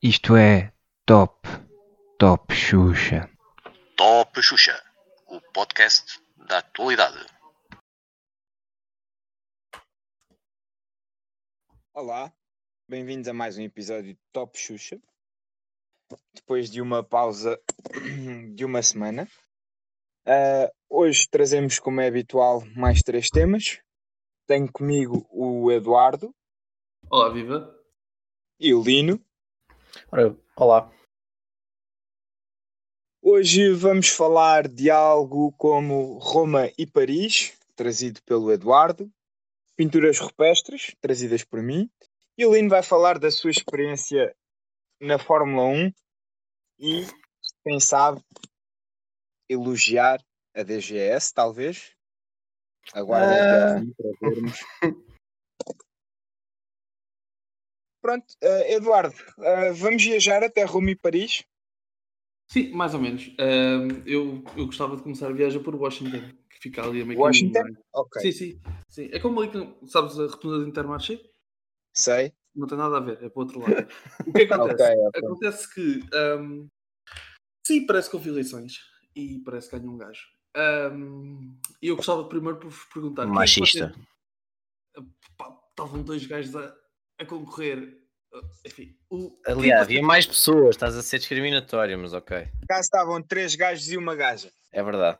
Isto é Top, Top Xuxa. Top Xuxa, o podcast da atualidade. Olá, bem-vindos a mais um episódio de Top Xuxa. Depois de uma pausa de uma semana, ah, hoje trazemos, como é habitual, mais três temas. Tenho comigo o Eduardo Olá, viva. e o Lino. Olá. Hoje vamos falar de algo como Roma e Paris, trazido pelo Eduardo, pinturas rupestres, trazidas por mim, e o Lino vai falar da sua experiência na Fórmula 1 e, quem sabe, elogiar a DGS, talvez. Agora Ah. até para vermos. Pronto, eh, Eduardo, eh, vamos viajar até Roma e Paris. Sim, mais ou menos. Ahm, eu, eu gostava de começar a viagem por Washington, que fica ali a meio Washington? caminho, Ok, é? Sim, sim, sim. É como ali, que- sabes, a rotunda de Intermarché? sei. Não tem nada a ver, é para o outro lado. O que acontece? Ok, ok. Acontece que, ahm, sim, parece que houve eleições e parece que ganhou um gajo. E eu gostava primeiro por vos perguntar. é Machista. Estavam dois gajos a, a concorrer. Ah, Enfim, o, Aliás, havia mais pessoas, estás a ser discriminatório, mas ok. Cá estavam três gajos e uma gaja. É verdade.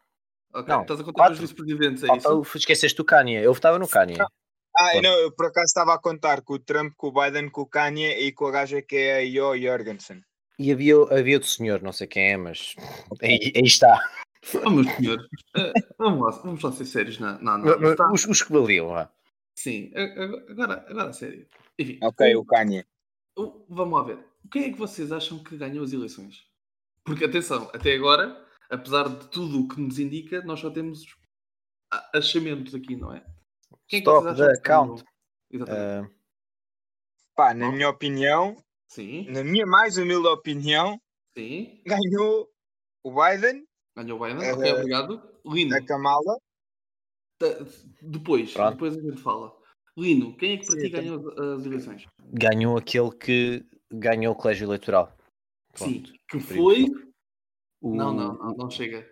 Ok, Não, estás a contar quatro. os vice-presidentes, é Falta isso? o- esqueceste o Kanye. Eu votava no Kanye. Ah, não, eu por acaso estava a contar com o Trump, com o Biden, com o Kanye e com a gaja que é a Yo Jorgensen. E havia, havia outro senhor, não sei quem é, mas aí, aí está. Oh, meus senhores, eh, vamos, lá, vamos lá ser sérios na, na análise, tá? Os, os que valiam, vá. Sim, agora, agora a sério. Enfim, Ok, o- Kanye. vamos lá ver. Quem é que vocês acham que ganhou as eleições? Porque, atenção, até agora, apesar de tudo o que nos indica, nós só temos achamentos aqui, não é? Quem é que Stop vocês the acham que ganhou? count. Exatamente. Ah, Pá, na minha opinião, Sim, na minha mais humilde opinião, sim. ganhou o Biden, Ganhou o Biden, ok, obrigado. Lino, a Kamala. ta- depois, Pronto. depois a gente fala. Lino, quem é que para Sim, ti ganhou as, as eleições? ganhou aquele que ganhou o colégio eleitoral. Sim, que foi... O- Não, não, não, não chega.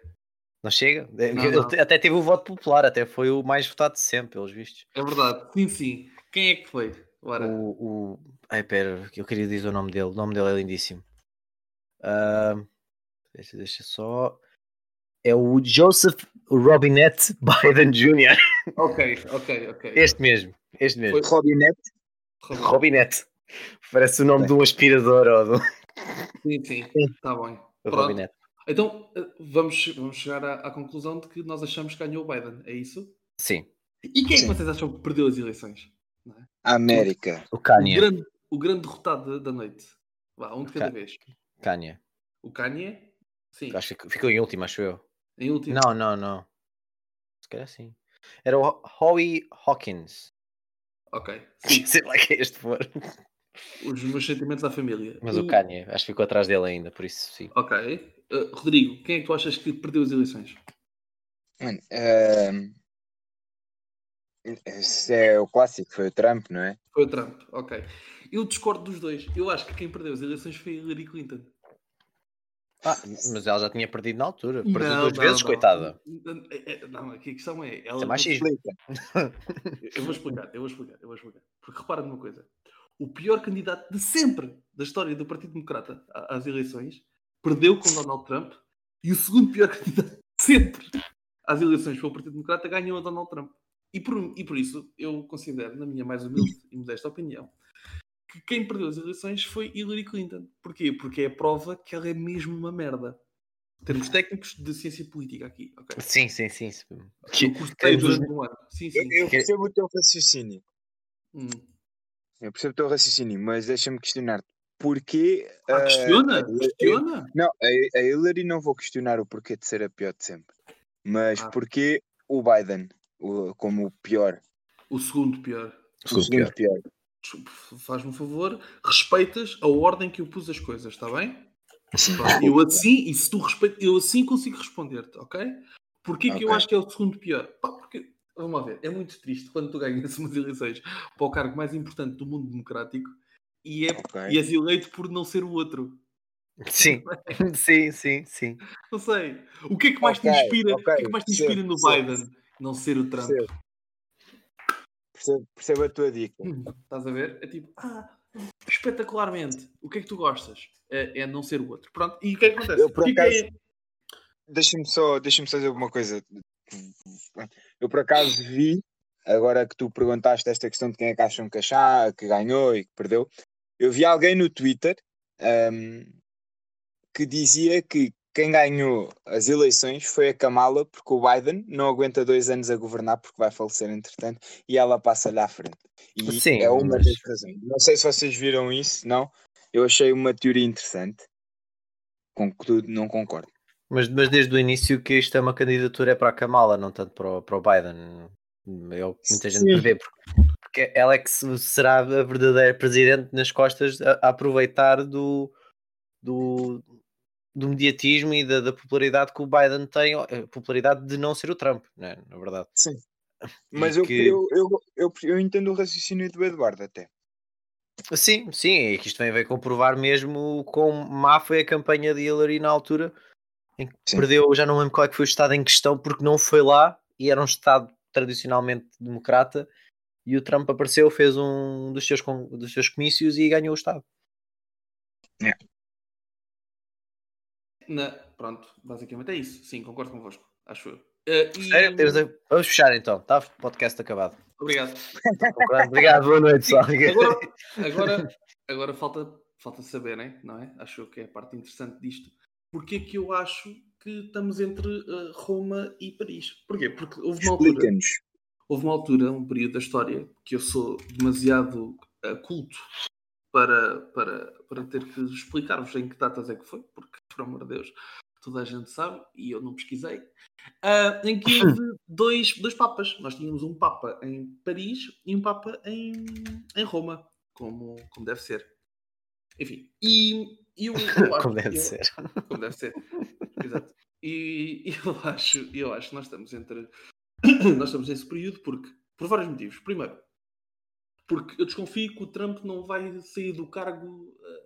Não chega? É, Não, ele não. Até teve o voto popular, até foi o mais votado de sempre, pelos vistos. É verdade, sim, sim. Quem é que foi? Ora, O, o... Ai, pera, eu queria dizer o nome dele. O nome dele é lindíssimo. Ah, deixa, deixa só. É o Joseph Robinette Biden Jr. ok, ok, ok. Este mesmo. Este mesmo. Foi- Robinette. Robinette. Parece o nome de um aspirador ou do Sim, sim, está bem. Robinette. Então, eh, vamos, vamos chegar à, à conclusão de que nós achamos que ganhou o Biden, é isso? Sim. E quem é que vocês acham que perdeu as eleições? A América. O O Kanye. grande, o grande derrotado da, noite. Vá, um de cada vez. Kanye. O Kanye? Sim, Acho que ficou em último, acho eu. Em último. Não, não, não. Se calhar sim. Era o Howie Hawkins. Ok, sim. Sei lá que é este for. Os meus sentimentos à família. Mas o Kanye, acho que ficou atrás dele ainda, por isso sim. Ok. Eh, Rodrigo, quem é que tu achas que perdeu as eleições? Mano, ehm, esse é o clássico, foi o Trump, não é? Foi o Trump, ok. Eu discordo dos dois. Eu acho que quem perdeu as eleições foi Hillary Clinton. Ah, mas ela já tinha perdido na altura. Perdeu Não, duas não, vezes, não. coitada. Não, aqui a questão é. Ela é machismo. Explica. Eu vou explicar, eu vou explicar, eu vou explicar. Porque repara numa coisa: o pior candidato de sempre da história do Partido Democrata às eleições perdeu com Donald Trump e o segundo pior candidato de sempre às eleições pelo Partido Democrata ganhou a Donald Trump. E por, e por isso eu considero, na minha mais humilde e modesta opinião, que quem perdeu as eleições foi Hillary Clinton. Porquê? Porque é a prova que ela é mesmo uma merda. Termos técnicos de ciência política aqui, ok? Sim, sim, sim. sim. Eu cursei durante um ano. Sim, sim. Eu, eu Que- percebo o teu raciocínio. Hum. Eu percebo o teu raciocínio, mas deixa-me questionar-te. Porquê. Ah, eh, questiona, a- questiona. Não, a, a Hillary não vou questionar o porquê de ser a pior de sempre. Mas Ah. porquê o Biden o- como o pior? O segundo pior. O Segundo segundo pior. Desculpe, Faz-me um favor, respeitas a ordem que eu pus as coisas, está bem? Eu assim, e se tu respeitas, eu assim consigo responder-te, ok? Porquê que eu acho que é o segundo pior? Pá, porque vamos lá ver, é muito triste quando tu ganhas umas eleições para o cargo mais importante do mundo democrático e, é, Ok. e és eleito por não ser o outro. Sim, sim, sim, sim. Não sei. O que é que mais Ok, te inspira? o que é que mais te inspira no. Biden? Não ser o Trump. Percebo. Percebo, a tua dica. Hum, Estás a ver? É tipo, ah, espetacularmente. O que é que tu gostas? É, é não ser o outro. Pronto. E o que é que acontece? Eu, por Fica acaso, aí- Deixa-me só, deixa só dizer uma coisa. Eu por acaso vi, agora que tu perguntaste esta questão de quem é que acham que, achar, que ganhou e que perdeu, eu vi alguém no Twitter ahm, que dizia que quem ganhou as eleições foi a Kamala, porque o Biden não aguenta dois anos a governar porque vai falecer entretanto e ela passa-lhe à frente. E Sim, é uma mas- das razões. Não sei se vocês viram isso, não. Eu achei uma teoria interessante. Com que tu não concordo. Mas, mas desde o início que isto é uma candidatura é para a Kamala, não tanto para o, para o Biden. É o que muita gente prevê, porque, porque ela é que se- será a verdadeira presidente nas costas a, a aproveitar do, do, do mediatismo e da, da popularidade que o Biden tem, a popularidade de não ser o Trump, né, na verdade. Sim. Mas E eu, que- eu, eu, eu, eu entendo o raciocínio do Eduardo até. Sim, sim, é que isto vem, vem comprovar mesmo quão má foi a campanha de Hillary na altura em que Sim. perdeu, já não lembro qual é que foi o estado em questão, porque não foi lá e era um estado tradicionalmente democrata e o Trump apareceu, fez um dos seus, dos seus comícios e ganhou o estado. Na- Pronto, basicamente é isso. Sim, concordo convosco. Acho eu. Eh, e- Vamos fechar então, está? Podcast acabado. Obrigado. Obrigado, boa noite, pessoal. Agora, agora, agora falta, falta saberem, não é? Acho eu que é a parte interessante disto. Porque é que eu acho que estamos entre eh, Roma e Paris? Porquê? Porque houve uma altura, houve uma altura, um período da história, que eu sou demasiado eh, culto para, para, para ter que explicar-vos em que datas é que foi, porque, por amor de Deus, toda a gente sabe, e eu não pesquisei, ah, em que houve dois, dois papas. Nós tínhamos um papa em Paris e um papa em, em Roma, como, como deve ser. Enfim, e e eu, eu acho- Como deve eu- ser. como deve ser. Exato. E e eu acho, eu acho que nós estamos entre. nós estamos nesse período porque. Por vários motivos. Primeiro, porque eu desconfio que o Trump não vai sair do cargo. eh,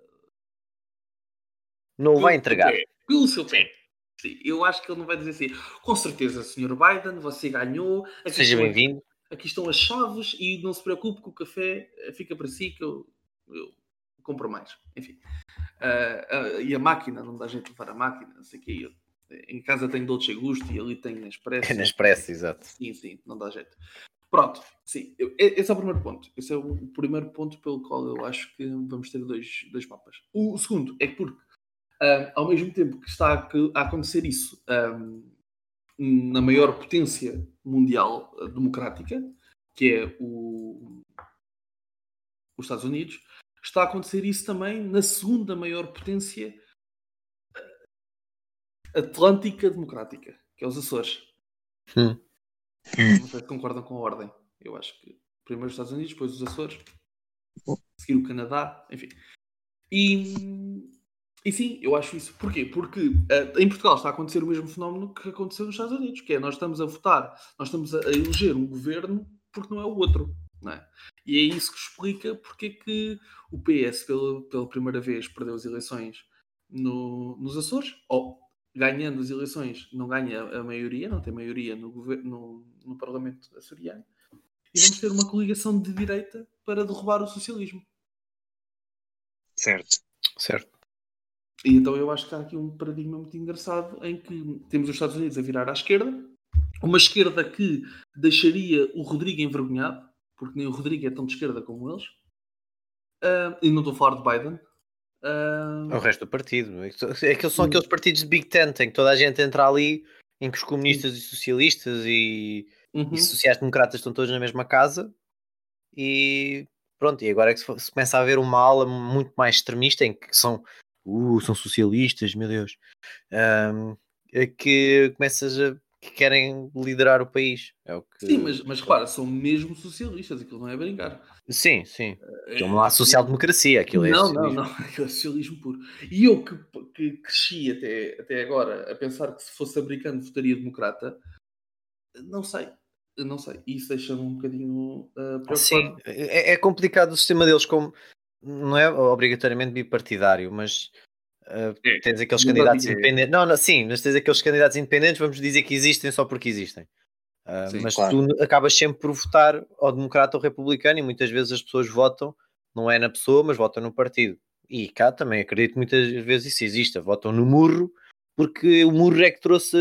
Não o vai entregar. pé. Pelo seu pé. Sim, eu acho que ele não vai dizer assim. Com certeza, Sr. Biden, você ganhou. Seja bem-vindo. Aqui estão as chaves e não se preocupe que o café eh, fica para si que eu, eu compro mais. Enfim. Ah, ah, e a máquina, não dá jeito de levar a máquina, não sei o quê. Eu, em casa tenho Dolce Gusto e ali tenho Nespresso. É na Expresso, exato. Sim, sim, não dá jeito. Pronto, sim, esse é o primeiro ponto. Esse é o primeiro ponto pelo qual eu acho que vamos ter dois, dois papas. O segundo é porque, ah, ao mesmo tempo que está a, acontecer isso ah, na maior potência mundial ah, democrática, que é o, os Estados Unidos, está a acontecer isso também na segunda maior potência atlântica democrática, que é os Açores. Hum. Não sei se concordam com a ordem. Eu acho que primeiro os Estados Unidos, depois os Açores, a seguir o Canadá, enfim. E, e sim, eu acho isso. Porquê? Porque eh, em Portugal está a acontecer o mesmo fenómeno que aconteceu nos Estados Unidos, que é nós estamos a votar, nós estamos a, a eleger um governo porque não é o outro. Não é? E é isso que explica porque é que o PS pela, pela primeira vez perdeu as eleições no- nos Açores, ou ganhando as eleições não ganha a maioria, não tem maioria no, governo, no, no Parlamento açoriano, e vamos ter uma coligação de direita para derrubar o socialismo. Certo. Certo. E então eu acho que há aqui um paradigma muito engraçado em que temos os Estados Unidos a virar à esquerda, uma esquerda que deixaria o Rodrigo envergonhado, porque nem o Rodrigo é tão de esquerda como eles. Ah, e não estou a falar de Biden. É o resto do partido. É que é que são aqueles partidos de Big Tent em que toda a gente entra ali, em que os comunistas e socialistas e, uhum. e sociais-democratas estão todos na mesma casa e pronto, e agora é que se, se começa a haver uma ala muito mais extremista em que são, uh, são socialistas, meu Deus, é que começas a que querem liderar o país. É o que... Sim, mas, mas repara, são mesmo socialistas, aquilo não é brincar. Sim, sim. Aquilo não há social-democracia, aquilo é não, não, socialismo. não, aquilo é socialismo puro. E eu que, que cresci até, até agora a pensar que se fosse americano votaria democrata, não sei. Não sei, isso deixa-me um bocadinho uh, preocupado. Sim, é, é complicado o sistema deles, como não é obrigatoriamente bipartidário, mas uh, É, tens aqueles candidatos independentes. Não, não, sim, mas tens aqueles candidatos independentes, vamos dizer que existem só porque existem. Uh, Sim, mas claro. tu acabas sempre por votar ou democrata ou republicano e muitas vezes as pessoas votam, não é na pessoa, mas votam no partido. E cá também acredito muitas vezes isso exista, votam no murro, porque o murro é que trouxe,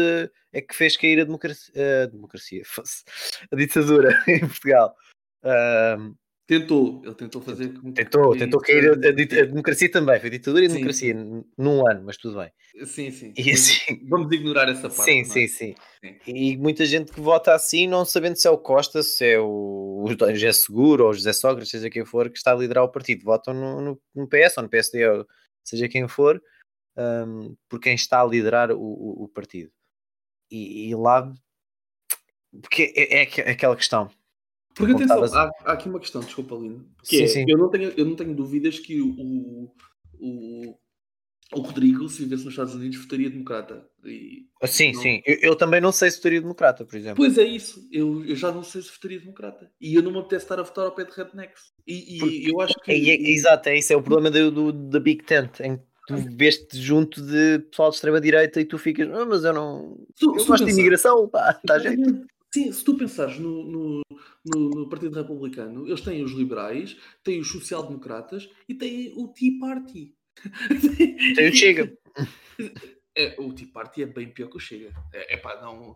é que fez cair a democracia, a, democracia, fosse, a ditadura em Portugal. Uh, Tentou, ele tentou fazer. que- Tentou, tentou cair a, a democracia também, foi ditadura e Sim, democracia num ano, mas tudo bem. Sim, sim. E assim- Vamos ignorar essa parte. sim, é? sim, sim, Sim. E muita gente que vota assim, não sabendo se é o Costa, se é o, o José Seguro ou o José Sócrates, seja quem for, que está a liderar o partido, votam no, no, no PS ou no PSD, ou seja quem for, hum, por quem está a liderar o, o, o partido. E, e lá, porque é, é aqu- aquela questão. Porque atenção, há, há aqui uma questão, desculpa, Lino. Sim, Que é, sim. Eu, não tenho, eu não tenho dúvidas que o, o, o Rodrigo, se vivesse nos Estados Unidos, votaria democrata. E, Ah, Sim, não- sim, eu, eu também não sei se teria democrata, por exemplo. Pois é isso, eu, eu já não sei se votaria democrata. E eu não me apetece estar a votar ao pé de rednecks. E, e Porque- eu acho que. É, é, exato, é isso, é o problema do, do, da Big Tent, em que tu vês-te junto de pessoal de extrema-direita e tu ficas, ah, mas eu não. Se- Eu tu gosto de imigração, pá, está a jeito. Sim, se tu pensares no, no, no- no Partido Republicano, eles têm os liberais, têm os social-democratas e têm o Tea Party. Tem o Chega. É, o Tea Party é bem pior que o Chega. É, pá, não.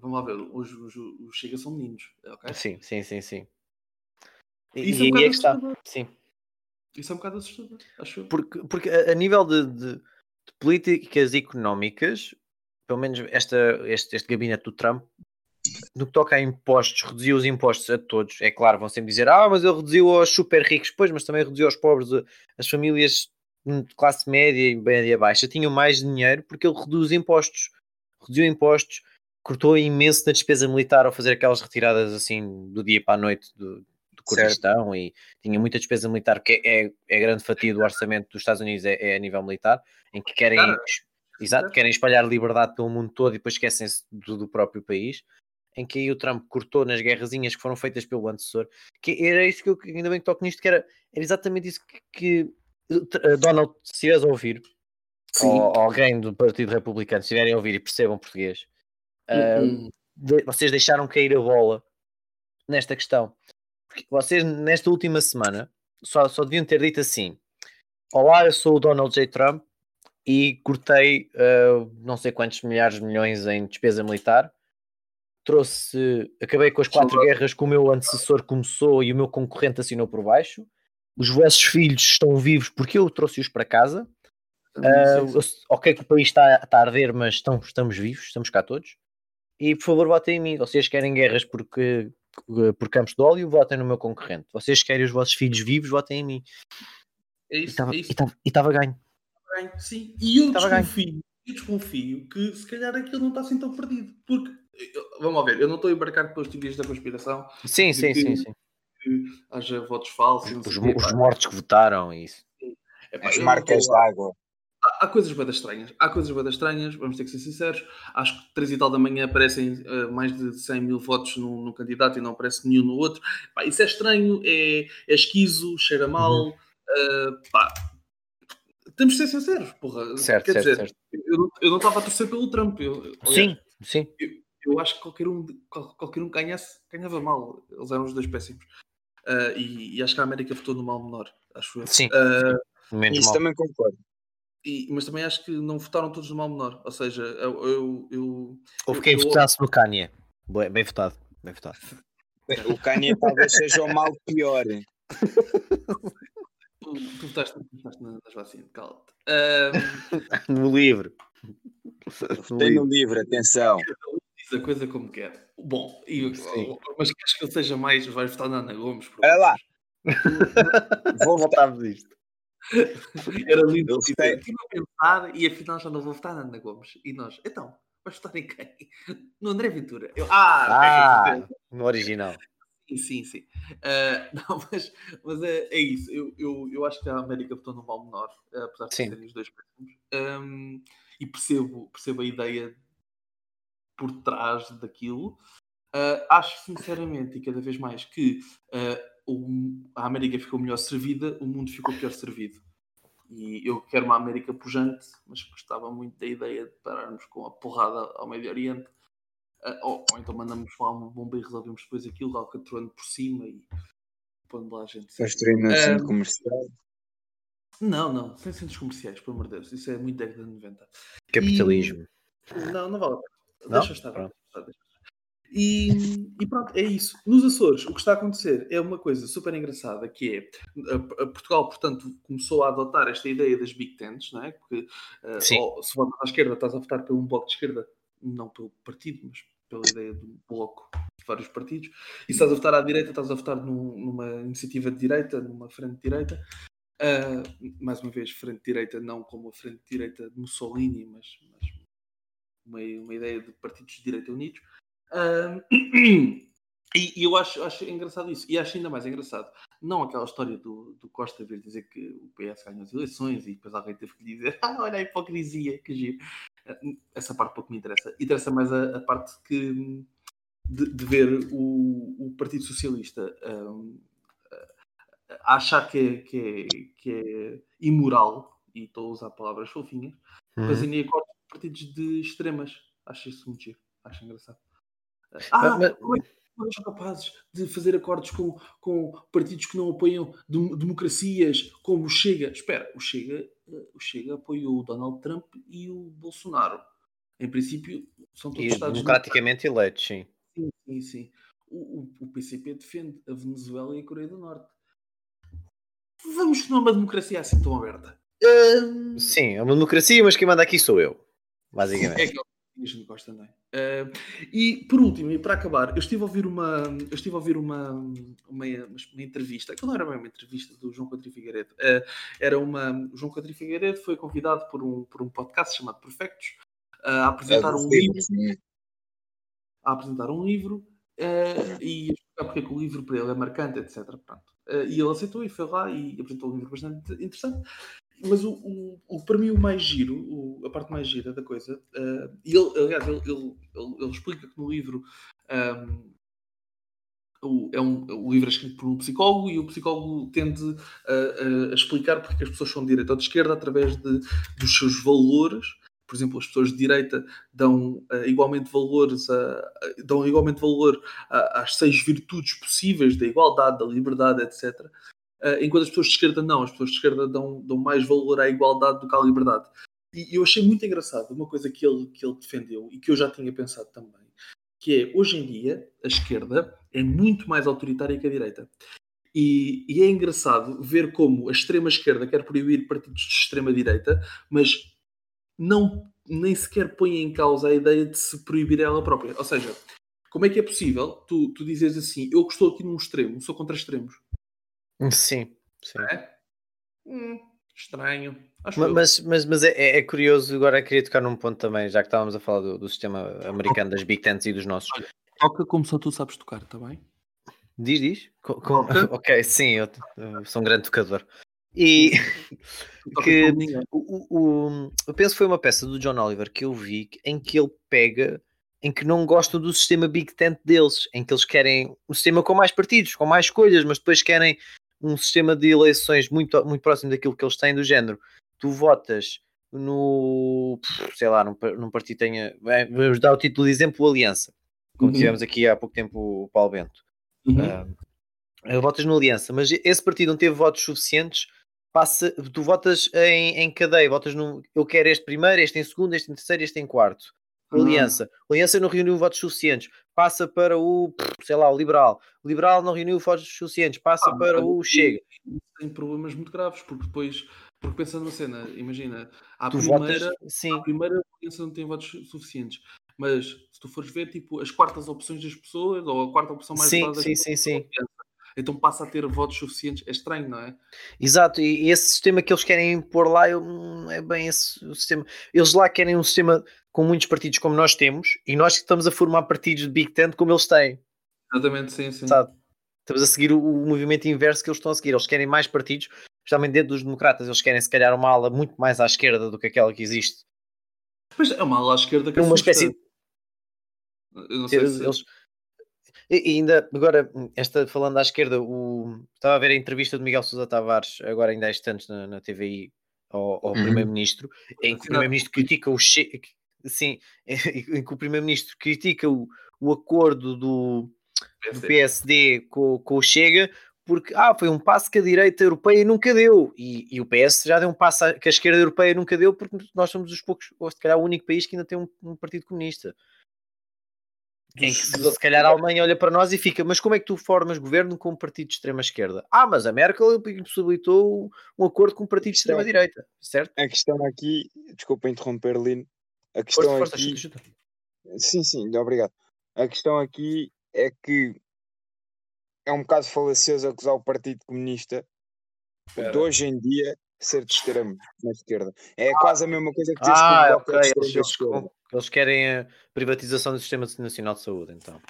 Vamos lá ver, os, os, os Chega são meninos, ok? Sim, sim, sim, sim. E, Isso é um e é que está. Sim. Isso é um bocado assustador, acho. Porque, porque a, a nível de, de- de políticas económicas, pelo menos esta, este, este gabinete do Trump, no que toca a impostos, reduziu os impostos a todos. É claro, vão sempre dizer, ah, mas ele reduziu aos super ricos, pois, mas também reduziu aos pobres, a- as famílias de classe média e média baixa tinham mais dinheiro porque ele reduz impostos. Reduziu impostos, cortou imenso na despesa militar ao fazer aquelas retiradas assim do dia para a noite do, do Kurdistão e tinha muita despesa militar, que é, é grande fatia do orçamento dos Estados Unidos é, é a nível militar, em que querem, Cara, exato, querem espalhar liberdade pelo mundo todo e depois esquecem-se do, do próprio país, em que aí o Trump cortou nas guerrazinhas que foram feitas pelo antecessor, que era isso que eu ainda bem que toco nisto, que era, era exatamente isso que, que eh, Donald, se estiveres a ouvir, Sim. ou alguém do Partido Republicano, se estiverem a ouvir e percebam português, eh, Hum, de- vocês deixaram cair a bola nesta questão. Porque vocês, nesta última semana, só, só deviam ter dito assim: Olá, eu sou o Donald J. Trump e cortei uh, não sei quantos milhares de milhões em despesa militar. Trouxe, acabei com as quatro guerras que o meu antecessor começou e o meu concorrente assinou por baixo. Os vossos filhos estão vivos porque eu trouxe-os para casa. Sim, sim. eu- ok que o país está, está a arder, mas estão- estamos vivos, estamos cá todos. E por favor votem em mim. Vocês querem guerras porque, por campos de óleo, votem no meu concorrente. Vocês querem os vossos filhos vivos, votem em mim. É E isso, estava é e estava ganho. Bem, Sim, e eu ganho. desconfio, eu desconfio que se calhar aquilo não está assim tão perdido. Porque, vamos lá ver, eu não estou a embarcar pelas teorias da conspiração, Sim, sim, que- sim. sim. que haja votos falsos. Os, os mortos que votaram e isso. Epá, As marcas d'água. há, há coisas bem estranhas. Há coisas bem estranhas, vamos ter que ser sinceros. Acho que três e tal da manhã aparecem eh, mais de 100 mil votos num, num candidato e não aparece nenhum no outro. Pá, isso é estranho, é, é esquizo, cheira mal. Uhum. eh, pá, temos de ser sinceros, porra. Certo, Quer certo, dizer, certo. Eu, não- eu não estava a torcer pelo Trump. Eu, aliás, Sim, sim. eu acho que qualquer um, qual- qualquer um ganhasse, ganhava mal. Eles eram os dois péssimos. Ah, e, e acho que a América votou no mal menor, acho eu. Sim. Ah, Menos Isso mal. também concordo. e- mas também acho que não votaram todos no mal menor. Ou seja, eu. eu, eu Houve quem eu- votasse no Kanye. Bem, bem votado. Bem votado. O Kanye talvez seja o mal pior. tu, tu votaste, tu votaste na- nas vacinas, cala-te. Ah, No livro. Tem no livro, atenção. Diz a coisa como quer. Bom, e, mas queres que eu seja mais. Vais votar na Ana Gomes? por Olha lá. Vou votar. Voltava disto. Era lindo. Eu sei. Estive a pensar e afinal já não vou votar na Ana Gomes. E nós, então, vais votar em quem? No André Ventura. Eu, ah, Ah, no original. sim, sim, sim. Ah, não, mas, mas é, é isso. Eu, eu, eu acho que a América votou no mal menor, ah, apesar de Sim. serem os dois péssimos. Ahm, e percebo, percebo a ideia por trás daquilo. Uh, acho sinceramente e cada vez mais que uh, o- a América ficou melhor servida, o mundo ficou pior servido. E eu quero uma América pujante, mas gostava muito da ideia de pararmos com a porrada ao Médio Oriente. Uh, ou, ou então mandamos lá uma bomba e resolvemos depois aquilo, alcatroando por cima e pondo lá a gente. Construindo um Ah, centro comercial. Não, não, sem centros comerciais, pelo amor de Deus. Isso é muito década de 90. Capitalismo. Não, não vale a pena. Não? Deixa estar. Pronto. E, e pronto, é isso. Nos Açores, o que está a acontecer é uma coisa super engraçada, que é a- a Portugal, portanto, começou a adotar esta ideia das Big Tents, não é? Porque eh, Sim. ou, se votas à esquerda, estás a votar pelo um bloco de esquerda, não pelo partido, mas pela ideia de um bloco de vários partidos. E se estás a votar à direita, estás a votar num- numa iniciativa de direita, numa frente de direita. Ah, mais uma vez, frente de direita, não como a frente de direita de Mussolini, mas, mas uma, uma ideia de partidos de direita unidos. Ah, e, e eu acho, acho engraçado isso. E acho ainda mais engraçado, não aquela história do, do Costa vir dizer que o PS ganhou as eleições e depois alguém teve que lhe dizer ah, olha a hipocrisia, que giro. Ah, Essa parte pouco me interessa. Interessa mais a, a parte que de, de ver o, o Partido Socialista ah, a achar que é, que, é, que é imoral, e estou a usar palavras fofinhas, Uhum. acordos com partidos de extremas. Acho isso muito giro. Acho engraçado. Ah, mas- como é que são capazes de fazer acordos com, com partidos que não apoiam dem- democracias como o Chega? Espera, o Chega, eh, o Chega apoiou o Donald Trump e o Bolsonaro. Em princípio, são todos E Estados democraticamente eleitos, sim. Sim, sim, sim. O, o, o PCP defende a Venezuela e a Coreia do Norte. Vamos que não é uma democracia assim tão aberta. Hum, Sim, é uma democracia, mas quem manda aqui sou eu. É Basicamente. aquilo que gosta, não é? Ah, e por último, e para acabar, eu estive a ouvir uma, eu estive a ouvir uma, uma, uma entrevista, que não era bem uma entrevista do João Coutinho Figueiredo, ah, era uma. O João Coutinho Figueiredo foi convidado por um, por um podcast chamado Perfectos a apresentar um livro a apresentar um livro e explicar porque é que o livro para ele é marcante, etc. Pronto. E ele aceitou e foi lá e apresentou um livro bastante interessante. Mas o, o, o- para mim o mais giro, o- a parte mais gira da coisa, e ele, aliás, ele, ele, ele- ele explica que no livro ahm, o, é um, o livro é escrito por um psicólogo e o psicólogo tende a, explicar porque é as pessoas são de direita ou de esquerda através de, dos seus valores. Por exemplo, as pessoas de direita dão eh, igualmente valores a, a- dão igualmente valor a- às seis virtudes possíveis da igualdade, da liberdade, etc. Eh, enquanto as pessoas de esquerda não, as pessoas de esquerda dão, dão mais valor à igualdade do que à liberdade. E eu achei muito engraçado uma coisa que ele, que ele defendeu e que eu já tinha pensado também, que é hoje em dia a esquerda é muito mais autoritária que a direita. E, e é engraçado ver como a extrema esquerda quer proibir partidos de extrema direita, mas não nem sequer põe em causa a ideia de se proibir ela própria. Ou seja, como é que é possível tu, tu dizes assim, eu estou aqui num extremo, sou contra extremos? Sim, sim. É? Hum, estranho. Acho eu. Mas, mas, mas é, é- é curioso, agora queria tocar num ponto também, já que estávamos a falar do, do sistema americano das Big Tents e dos nossos. Toca como só tu sabes tocar, está bem? Diz, diz? Co- com- Ok. sim, eu, eu sou um grande tocador. E que o- o- eu penso que foi uma peça do John Oliver que eu vi em que ele pega em que não gostam do sistema Big Tent deles, em que eles querem um sistema com mais partidos, com mais escolhas, mas depois querem um sistema de eleições muito, muito próximo daquilo que eles têm do género. Tu votas no sei lá, num, num partido tenha. bem, Vamos dar o título de exemplo Aliança, como Uhum. tivemos aqui há pouco tempo o Paulo Bento. Uhum. Ah, votas no Aliança, mas esse partido não teve votos suficientes, passa, tu votas em, em cadeia, votas no eu quero este primeiro, este em segundo, este em terceiro, este em quarto. Ah. Aliança. O Aliança não reuniu votos suficientes, passa para o, sei lá, o Liberal. O Liberal não reuniu votos suficientes, passa Ah, para o Chega. Tem problemas muito graves, porque depois, porque pensando na cena, imagina, à Tu primeira, votas, sim, a primeira aliança não tem votos suficientes. Mas se tu fores ver, tipo, as quartas opções das pessoas, ou a quarta opção mais sim, votada sim, sim, sim. então passa a ter votos suficientes. É estranho, não é? Exato, e esse sistema que eles querem impor lá eu, não é bem esse o sistema. Eles lá querem um sistema com muitos partidos como nós temos e nós que estamos a formar partidos de Big Tent como eles têm. Exatamente, sim, sim. Sabe? Estamos a seguir o, o movimento inverso que eles estão a seguir. Eles querem mais partidos, especialmente dentro dos democratas. Eles querem, se calhar, uma ala muito mais à esquerda do que aquela que existe. Mas é uma ala à esquerda que Uma assusta. espécie Eu não sei Eles, se... eles- E ainda, agora, esta, falando à esquerda, o, estava a ver a entrevista do Miguel Sousa Tavares, agora ainda há instantes na, na TVI, ao, ao Uhum. Primeiro-Ministro, em que o Primeiro-Ministro critica o Che... Sim, em que o Primeiro-Ministro critica o, o acordo do, do PSD com, com o Chega, porque ah, foi um passo que a direita europeia nunca deu. E, e o PS já deu um passo que a esquerda europeia nunca deu, porque nós somos os poucos, ou se calhar o único país que ainda tem um, um partido comunista. Em que se, calhar a Alemanha olha para nós e fica, mas como é que tu formas governo com um partido de extrema esquerda? Ah, mas a Merkel impossibilitou um acordo com um partido de é- extrema direita, certo? A questão aqui, desculpa interromper, Lino. A Força, questão força, aqui, chuta, chuta. sim, sim, obrigado. A questão aqui é que é um bocado falacioso acusar o Partido Comunista de hoje em dia ser de extremo na esquerda. É quase a mesma coisa que dizer Ah, que o ok, Bloco de eles, eles- eles querem a privatização do Sistema Nacional de Saúde, então.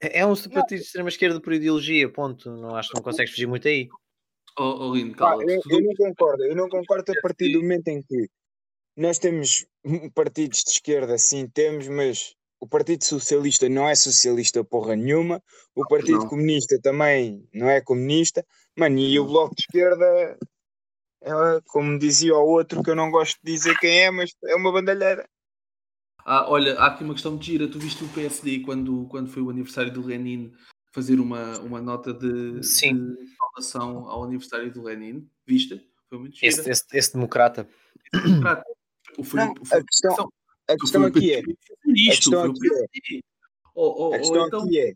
É é um partido de extrema esquerda por ideologia, ponto. Não acho que não consegues fugir muito aí. Oh, oh, cala-te. eu, eu não- não concordo, eu não concordo a partir do momento em que nós temos partidos de esquerda, sim, temos, mas o Partido Socialista não é socialista porra nenhuma, o Partido não. Comunista também não é comunista, mano, e o Bloco de Esquerda é, como dizia o outro, que eu não gosto de dizer quem é, mas é uma bandalheira. Ah, olha, há aqui uma questão de gira. Tu viste o PSD quando, quando foi o aniversário do Lenin fazer uma, uma nota de, Sim. de saudação ao aniversário do Lenin? Viste? Foi muito gira. Esse, esse, esse democrata. Democrata. Foi, Não, foi- a questão, a foi questão aqui é, isto, questão aqui é- PSD. Ou- ou- A questão então- aqui é,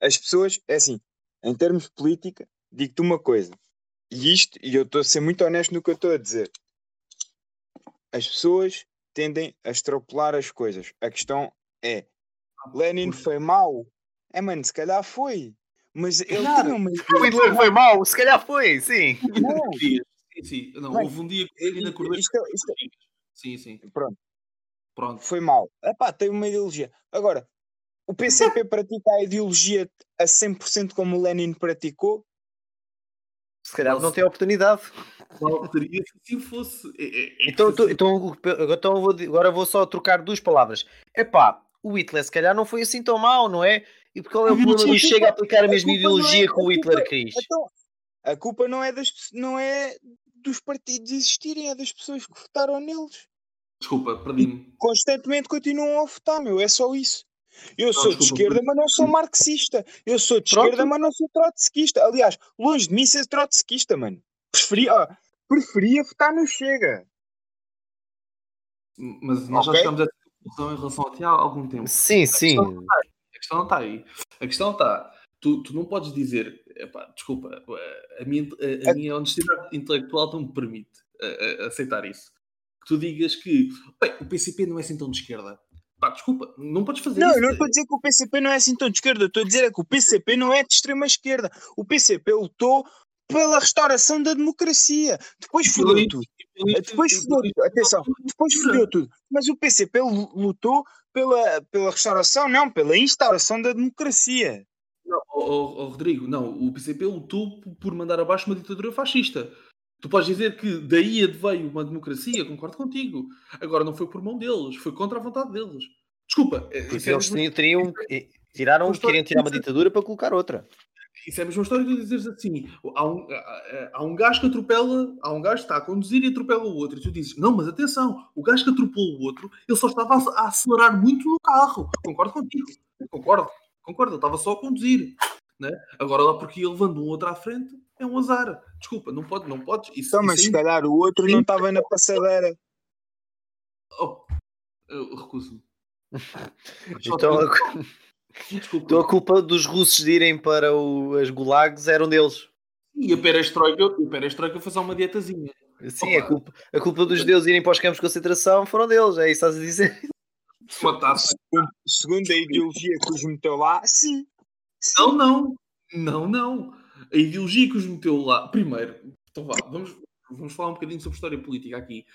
as pessoas, é assim, em termos de política, digo-te uma coisa, e isto, e eu estou a ser muito honesto no que eu estou a dizer, as pessoas tendem a extrapolar as coisas. A questão é, Lenin foi mau? É, mano, se calhar foi, mas ele Claro. tinha uma... O Hitler foi mau, se calhar foi, sim. Não, Sim, sim. Não, Bem, houve um dia que o Lenin acordou. isto, é- isto, Sim, sim. é- pronto, Pronto. foi mau. Epá, tem uma ideologia. Agora, o PCP pratica a ideologia a 100% como o Lenin praticou? Se calhar Nossa. não tem oportunidade. Qual teria se fosse? É- é- é Então, se- então, então, vou, agora vou só trocar duas palavras. Epá, o Hitler se calhar não foi assim tão mau, não é? E qual é o problema do Chega a aplicar a mesma culpa não é- ideologia que o a Hitler quis? Então, a culpa não é, das, não é dos partidos existirem, é das pessoas que votaram neles. Desculpa, perdi-me. Constantemente continuam a votar, meu, é só isso. Eu sou de desculpa, esquerda, perdi- mas não sou marxista. Eu sou de Pronto. esquerda, mas não sou trotskista. Aliás, longe de mim ser trotskista, mano. Preferia, preferia votar no Chega. Mas nós Ok. já chegamos a essa conclusão em relação a ti há algum tempo. Sim, sim. A questão não está aí. A questão está. Tu, tu não podes dizer. Epá, desculpa, a minha, a, a minha honestidade intelectual não me permite a- a- aceitar isso. Que tu digas que bem, o PCP não é assim tão de esquerda. Pá, desculpa, não podes fazer Não, isso. eu não estou a dizer que o PCP não é assim tão de esquerda. Estou a dizer é que o PCP não é de extrema esquerda. O PCP lutou pela restauração da democracia. Depois fodeu tudo. Depois fodeu tudo. Atenção, depois fodeu tudo. Mas o PCP lu- lutou pela, pela restauração, não, pela instauração da democracia. Oh, oh, Rodrigo, não, o PCP lutou por mandar abaixo uma ditadura fascista. Tu podes dizer que daí adveio uma democracia, concordo contigo. Agora não foi por mão deles, foi contra a vontade deles. Desculpa, eh, Porque é, eles tinham, teriam, tiraram, Uma história queriam tirar uma ditadura para colocar outra. isso é a mesma história de tu dizeres assim: há um, há- há um gajo que atropela, há um gajo que está a conduzir e atropela o outro. E tu dizes: Não, mas atenção, o gajo que atropelou o outro, ele só estava a, a acelerar muito no carro. Concordo contigo, concordo, concordo, ele estava só a conduzir. Né? Agora lá porque ele levando um outro à frente é um azar. Desculpa, não pode, não podes. Isso, Então, mas isso se calhar o outro não estava na passadeira. Oh, eu recuso-me. Então, a, Desculpa. então a culpa dos russos de irem para o- as gulags eram deles. E a perestroika, a perestroika foi só uma dietazinha. Sim, a culpa, a culpa dos judeus irem para os campos de concentração foram deles, é isso que estás a dizer? Uma taça. Segundo, a ideologia que os meteu lá, sim. Não, não. Não, não. A ideologia que os meteu lá. Primeiro, então vá, vamos, vamos falar um bocadinho sobre história política aqui.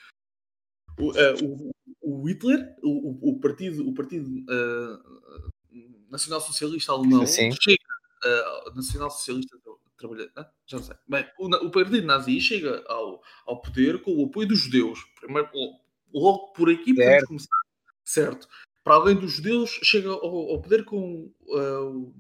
O, eh, o- o Hitler, o, o- partido, o partido eh, Nacional Socialista Alemão, Sim. chega uh, Nacional Socialista Trabalhador, ah, já não sei. Bem, o, o partido nazi chega ao, ao poder com o apoio dos judeus. Primeiro, logo por aqui podemos começar. Certo. para além dos judeus, chega ao, ao poder com, uh,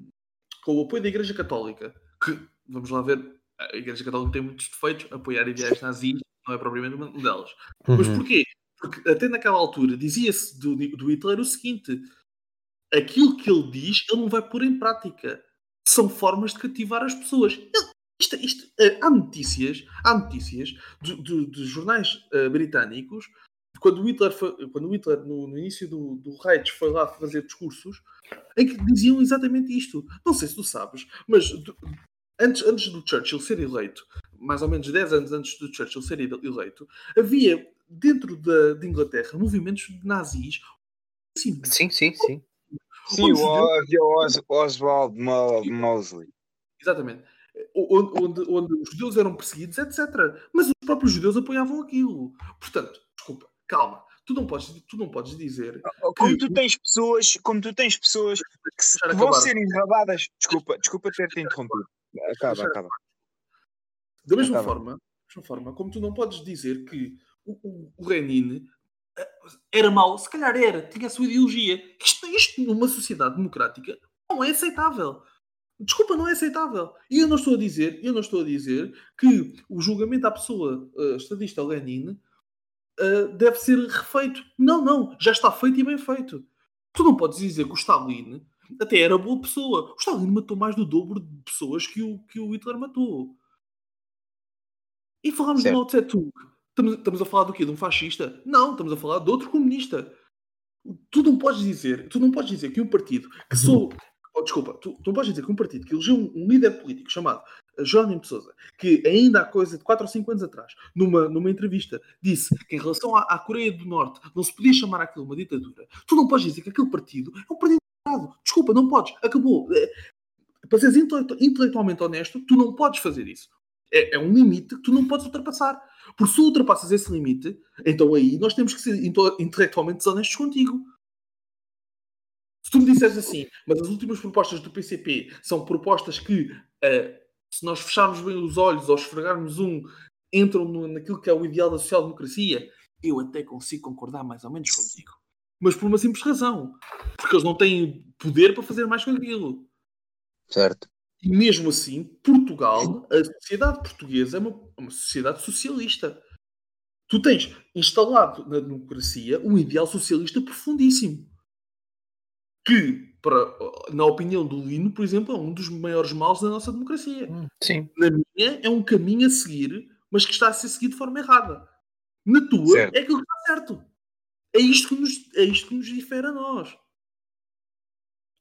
com o apoio da Igreja Católica, que, vamos lá ver, a Igreja Católica tem muitos defeitos, apoiar ideais nazis não é propriamente uma delas. Mas Uhum. porquê? Porque até naquela altura dizia-se do, do Hitler o seguinte: aquilo que ele diz, ele não vai pôr em prática. São formas de cativar as pessoas. Ele- isto, isto, eh, há notícias, há notícias de, de- de jornais eh, britânicos quando o Hitler, foi- quando o Hitler no, no início do, do Reich foi lá fazer discursos em que diziam exatamente isto. Não sei se tu sabes, mas do- antes, antes do Churchill ser eleito, mais ou menos 10 anos antes do Churchill ser ele- eleito, havia dentro da, de Inglaterra movimentos nazis. Sim, Sim, sim, sim. Sim, havia Os, Oswald Mo- Mosley. Exatamente. Onde, onde, onde os judeus eram perseguidos, etc. Mas os próprios judeus apoiavam aquilo. Portanto, calma. Tu não podes, tu não podes dizer. Como tu tens pessoas, como tu tens pessoas que, se- que vão ser enrabadas. Desculpa, desculpa ter-te interrompido. Acaba, acaba. Da mesma bem. forma, da mesma forma, como tu não podes dizer que o, o, o Lenin eh, era mau, se calhar era, tinha a sua ideologia. Isto, isto numa sociedade democrática não é aceitável. Desculpa, não é aceitável. E eu não estou a dizer, eu não estou a dizer que o julgamento à pessoa eh, estadista Lenin eh, deve ser refeito. Não, não, já está feito e bem feito. Tu não podes dizer que o Stalin até era boa pessoa. O Stalin matou mais do dobro de pessoas que o, que o Hitler matou. E falámos de Certo. Mao Tse Tung. Estamos, estamos a falar do quê? De um fascista? Não, estamos a falar de outro comunista. Tu não podes dizer, tu não podes dizer que um partido que sou. oh, desculpa, tu, tu não podes dizer que um partido que elegeu um, um líder político chamado Jerónimo de Souza, que ainda há coisa de 4 ou 5 anos atrás, numa, numa entrevista, disse que em relação à, à Coreia do Norte não se podia chamar aquilo uma ditadura, tu não podes dizer que aquele partido é um partido errado. Desculpa, não podes. Acabou. Eh, Para seres intele- intelectualmente honesto, tu não podes fazer isso. É, é um limite que tu não podes ultrapassar. Porque se ultrapassas esse limite, então aí nós temos que ser intelectualmente desonestos contigo. Se tu me disseres assim, mas as últimas propostas do PCP são propostas que, eh, se nós fecharmos bem os olhos ou esfregarmos um, entram no- naquilo que é o ideal da social-democracia, eu até consigo concordar mais ou menos contigo. Mas por uma simples razão. Porque eles não têm poder para fazer mais com aquilo. Certo. E mesmo assim, Portugal, a sociedade portuguesa é uma, é uma sociedade socialista. Tu tens instalado na democracia um ideal socialista profundíssimo. Que, para, na opinião do Lino, por exemplo, é um dos maiores males da nossa democracia. Sim. Na minha, é um caminho a seguir, mas que está a ser seguido de forma errada. Na tua, Certo. é aquilo que está certo. É isto que nos, é isto que nos difere a nós.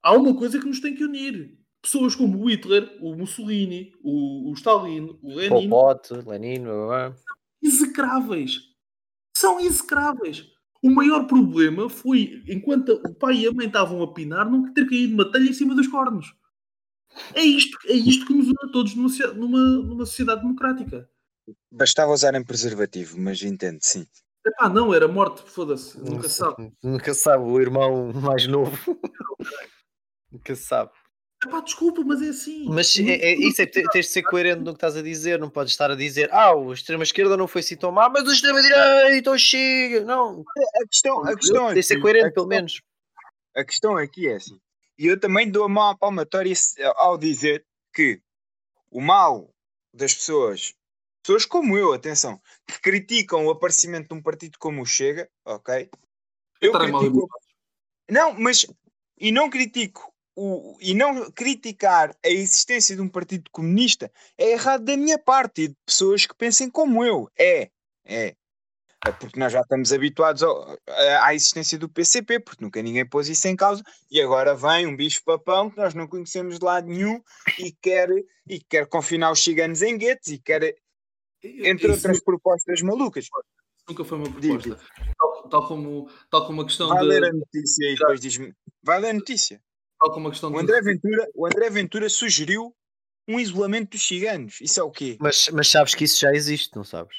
Há uma coisa que nos tem que unir. Pessoas como o Hitler, o Mussolini, o, o Stalin, o Lenin, Pol Pot, Lenin, blá, blá, blá. execráveis. São execráveis. O maior problema foi, enquanto o pai e a mãe estavam a pinar, não ter caído uma telha em cima dos cornos. É isto, é isto que nos une a todos numa, numa, numa sociedade democrática. Bastava usarem preservativo, mas entendo, sim. Epá, não, era morte, foda-se, nunca sabe. Nunca sabe, o irmão mais novo. Nunca sabe. Epá, desculpa, mas é assim. Mas é, é- isso é, te- tens de ser coerente no que estás a dizer, não podes estar a dizer, ah, o extrema-esquerda não foi assim tão má, mas o extrema-direita chega. Não, A questão, a questão tens de ser coerente, pelo menos. A questão aqui é assim. E eu também dou a mão à palmatória ao dizer que o mal das pessoas, pessoas como eu, atenção, que criticam o aparecimento de um partido como o Chega, ok? Eu Estarem mal critico, não, mas e não critico o, e não criticar a existência de um partido comunista é errado da minha parte e de pessoas que pensem como eu. É, é. É Porque nós já estamos habituados ao- à existência do PCP, porque nunca ninguém pôs isso em causa, e agora vem um bicho-papão que nós não conhecemos de lado nenhum e quer, e quer confinar os ciganos em guetos e quer, entre Isso outras propostas malucas. nunca foi uma proposta. Tal, tal como, tal como a questão Vai de. ler a notícia e depois diz-me. Vai ler a notícia. Tal como a questão O André Ventura, o André Ventura sugeriu um isolamento dos ciganos. Isso é o quê? Mas, mas sabes que isso já existe, não sabes?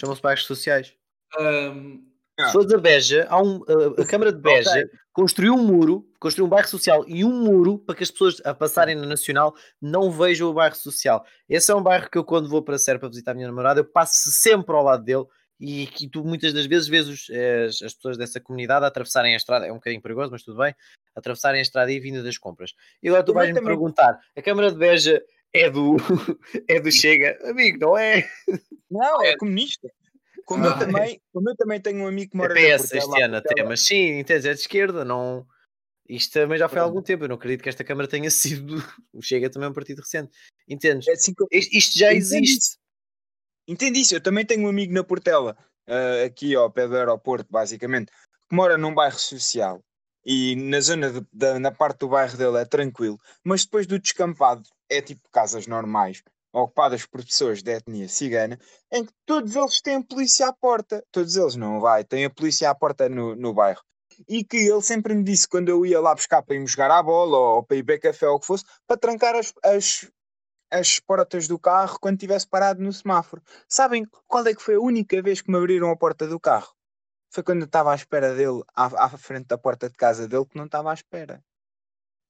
Chamam-se bairros sociais. Ahm, Ah. Se fores a Beja, há um, a, a Câmara de Beja Ok. construiu um muro, construiu um bairro social e um muro para que as pessoas a passarem na Nacional não vejam o bairro social. Esse é um bairro que eu, quando vou para Serra para visitar a minha namorada, eu passo sempre ao lado dele e que tu muitas das vezes vês os- as, as pessoas dessa comunidade atravessarem a estrada, é um bocadinho perigoso, mas tudo bem, atravessarem a estrada e vindo das compras. E agora tu vais-me perguntar, a Câmara de Beja é do, é do Chega? Amigo, não é? Não, é comunista. Como, eu Ah, também, como eu também tenho um amigo que É mora na PS Portela, este ano até, mas sim, entendes, é de esquerda, não... Isto também já foi há algum tempo, eu não acredito que esta Câmara tenha sido, o Chega também é um partido recente, entendes? É assim que eu- Isto, já existe. Entendi isso. Eu também tenho um amigo na Portela, ah, aqui ao pé do aeroporto, basicamente, que mora num bairro social. E na zona, de- da, na parte do bairro dele é tranquilo, mas depois do descampado é tipo casas normais, ocupadas por pessoas de etnia cigana, em que todos eles têm polícia à porta. Todos eles não vai, têm a polícia à porta no, no bairro. E que ele sempre me disse quando eu ia lá buscar para irmos jogar à bola ou para ir beber café ou o que fosse, para trancar as, as, as portas do carro quando estivesse parado no semáforo. Sabem qual é que foi a única vez que me abriram a porta do carro? Foi quando eu estava à espera dele, à, à frente da porta de casa dele, que não estava à espera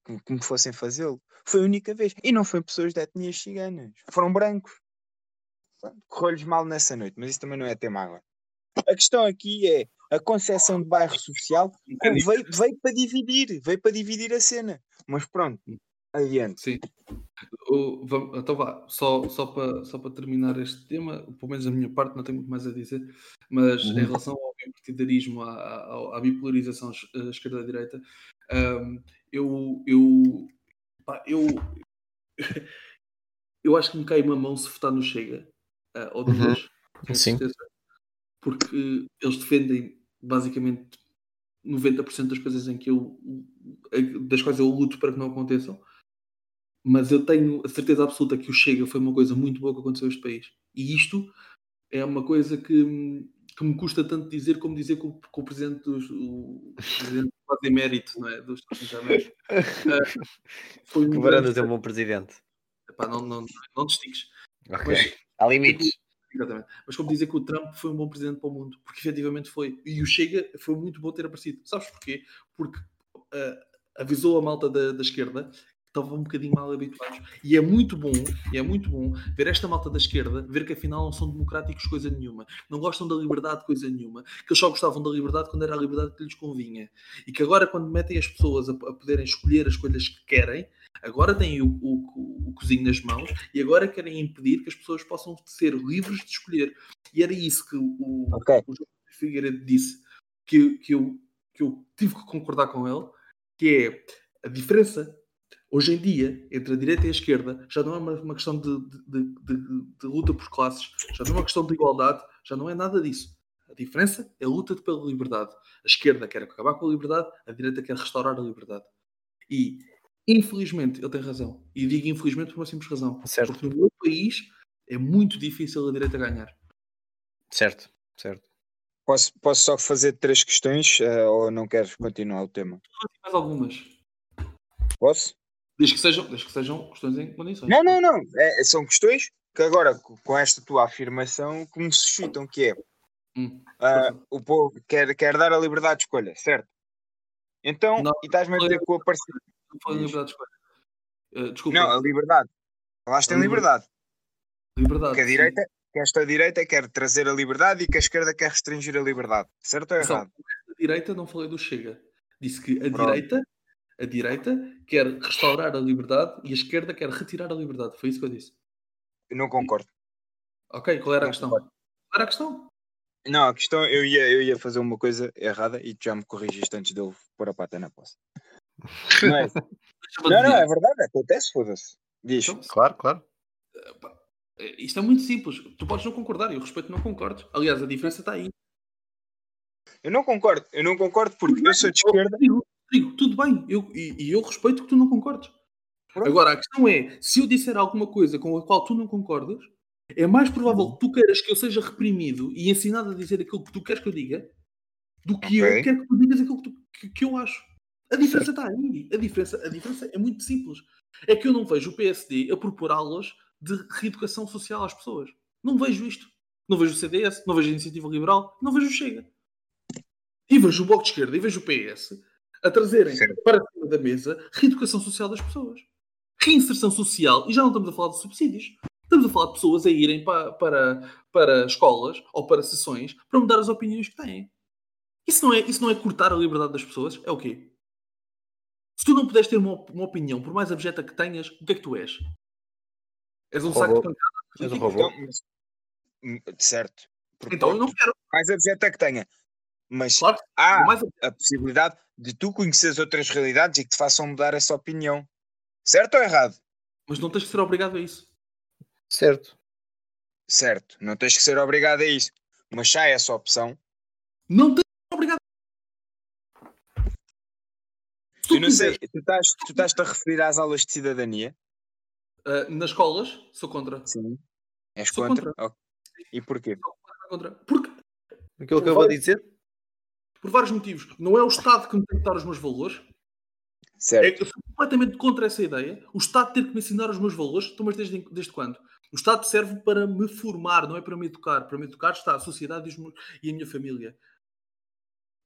que, que me fossem fazê-lo. Foi a única vez. E não foi pessoas de etnias ciganas. Foram brancos. Correu-lhes mal nessa noite, mas isso também não é tema agora. A questão aqui é a concepção de bairro social veio, veio para dividir, veio para dividir a cena. Mas pronto, adiante. Sim. O- vam- então vá, só, só, para, só para terminar este tema, pelo menos da minha parte, não tenho muito mais a dizer, mas em relação ao bipartidarismo, à, à, à bipolarização eh, esquerda-direita, hum, eu, eu, pá, eu, eu acho que me cai uma mão se votar no Chega, ah, ou dos Uhum. Sim. certeza, porque eles defendem basicamente 90% das coisas em que eu das quais eu luto para que não aconteçam mas eu tenho a certeza absoluta que o Chega foi uma coisa muito boa que aconteceu a este país. E isto é uma coisa que, que me custa tanto dizer como dizer que o, que o presidente dos o, presidente quase emérito, não é? Dos ah, foi um Que varanda grande- tem um bom presidente. Epá, não, não, não te estiques. Ok. Mas- Há limites. Exatamente. Mas como dizer que o Trump foi um bom presidente para o mundo, porque efetivamente foi. E o Chega foi muito bom ter aparecido. Sabes porquê? Porque ah, avisou a malta da, da esquerda que estavam um bocadinho mal habituados. E é muito bom, e é muito bom ver esta malta da esquerda ver que afinal não são democráticos coisa nenhuma. Não gostam da liberdade coisa nenhuma. Que eles só gostavam da liberdade quando era a liberdade que lhes convinha. E que agora quando metem as pessoas a, a poderem escolher as coisas que querem, agora têm o, o, o cozinho nas mãos e agora querem impedir que as pessoas possam ser livres de escolher. E era isso que o, Ok. o Figueiredo disse, que, que, eu, que eu tive que concordar com ele, que é a diferença hoje em dia entre a direita e a esquerda já não é uma, uma questão de, de, de, de- de luta por classes, já não é uma questão de igualdade, já não é nada disso. A diferença é a luta pela liberdade. A esquerda quer acabar com a liberdade, a direita quer restaurar a liberdade. E, infelizmente, ele tem razão. E digo infelizmente por uma simples razão. Certo. Porque no meu país é muito difícil a direita ganhar. Certo, certo. Posso, posso só fazer três questões eh, ou não queres continuar o tema? Mais algumas. Posso? Desde que sejam, desde que sejam questões em condições. Não, não, não. É, são questões que agora, co- com esta tua afirmação, que me suscitam, que é Hum. ah, o povo quer, quer dar a liberdade de escolha, certo? Então, Não, e estás-me a dizer que o aparecido. Não foi Diz. liberdade de escolha. Eh, desculpa. Não, a liberdade. Falaste A em liberdade. liberdade. Que a direita, que esta direita quer trazer a liberdade e que a esquerda quer restringir a liberdade. Certo ou errado? a direita não falei do Chega. Disse que a Pronto. direita, a direita quer restaurar a liberdade e a esquerda quer retirar a liberdade. Foi isso que eu disse. Eu não concordo. Ok, qual era a Não questão? concordo. Qual era a questão? Não, a questão, eu ia, eu ia fazer uma coisa errada e tu já me corrigiste antes de eu pôr a pata na poça. Não, é, não, não, é verdade, acontece, foda-se. Diz. Então, Claro, claro. eh, Isto é muito simples. Tu podes não concordar, eu respeito não concordes. Aliás, a diferença está aí. Eu não concordo, eu não concordo porque eu sou de esquerda. Digo, tudo bem, eu, e, e eu respeito que tu não concordes. Pronto. Agora, a questão é: se eu disser alguma coisa com a qual tu não concordas, é mais provável que tu queiras que eu seja reprimido e ensinado a dizer aquilo que tu queres que eu diga do que Ok. eu quero que tu digas aquilo que, tu- que- que eu acho. A diferença está aí. A diferença, a diferença é muito simples. É que eu não vejo o PSD a propor aulas de reeducação social às pessoas. Não vejo isto. Não vejo o CDS, não vejo a Iniciativa Liberal, não vejo o Chega. E vejo o Bloco de Esquerda e vejo o PS a trazerem Certo. para cima da mesa reeducação social das pessoas. Reinserção social, e já não estamos a falar de subsídios. Estamos a falar de pessoas a irem para, para, para escolas ou para sessões para mudar as opiniões que têm. Isso não, é, isso não é cortar a liberdade das pessoas? É o quê? Se tu não puderes ter uma, uma opinião, por mais abjeta que tenhas, o que é que tu és? És um saco de Robô. pancada? És um Então, robô. hum, certo. Porque Então eu não quero. mais objeto que tenha. Mas Claro, há a possibilidade de tu conheceres outras realidades e que te façam mudar essa opinião. Certo ou errado? Mas não tens que ser obrigado a isso. Certo. Certo. Não tens que ser obrigado a isso. Mas já é essa opção. Não tens que ser obrigado. Tu Eu não sei, tu estás, tu estás-te a referir às aulas de cidadania? ah, nas escolas, sou contra. Sim. És Sou contra? Ok. E porquê? Sou contra. Porque, Aquilo que eu vou dizer? Por vários motivos. Não é o Estado que me tem que dar os meus valores. É, Certo. eu sou completamente contra essa ideia. O Estado ter que me ensinar os meus valores. Então, mas desde, desde quando? O Estado serve para me formar, não é para me educar. Para me educar está a sociedade e, a minha família.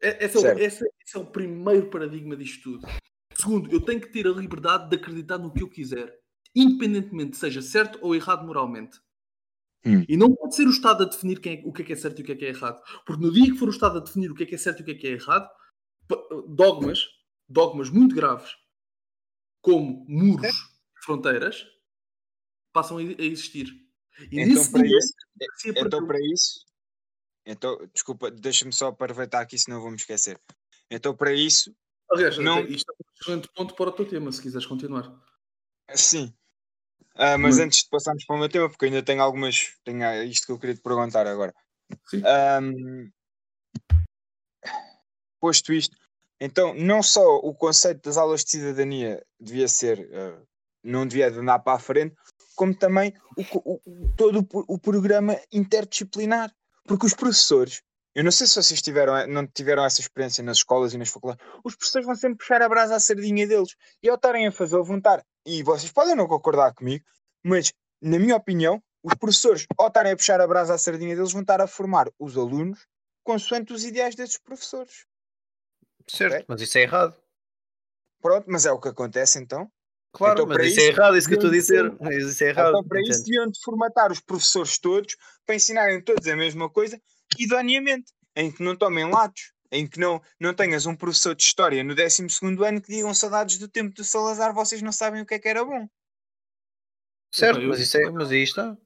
É- Esse é, o, esse é- esse é o primeiro paradigma disto tudo. Segundo, eu tenho que ter a liberdade de acreditar no que eu quiser, independentemente seja certo ou errado moralmente. Hum. E não pode ser o Estado a definir é- o que é que é certo e o que é que é errado. Porque no dia que for o Estado a definir o que é que é certo e o que é que é errado, dogmas, dogmas muito graves, como muros, fronteiras, passam a existir. E Então, nesse para dia, isso, democracia Então, para isso, então, desculpa, deixa-me só aproveitar aqui, senão vou-me esquecer. Então, para isso, Aliás, não- isto é um excelente ponto para o teu tema, se quiseres continuar. sim. Ah, mas antes de passarmos para o meu tema, porque ainda tenho algumas. Tenho ah, isto que eu queria te perguntar agora. Sim. Ahm, posto isto, então, não só o conceito das aulas de cidadania devia ser. ah, não devia de andar para a frente, como também o o- todo o, o programa interdisciplinar. Porque os professores, eu não sei se vocês tiveram, não tiveram essa experiência nas escolas e nas faculdades, os professores vão sempre puxar a brasa à sardinha deles. E ao estarem a fazer o voluntário, e vocês podem não concordar comigo, mas, na minha opinião, os professores, ao estarem a puxar a brasa à sardinha deles, vão estar a formar os alunos consoante os ideais desses professores. Certo, Ok. mas isso é errado. Pronto, mas é o que acontece então. Claro, Então, mas para isso, é isso, errado, isso que eu estou a dizer. Isso é errado. Então, para isso, deviam de formatar os professores todos para ensinarem todos a mesma coisa, idoneamente, em que não tomem lados, em que não, não tenhas um professor de história no 12 ano que digam saudades do tempo do Salazar, vocês não sabem o que é que era bom. Certo, eu- mas isso é, mas aí está.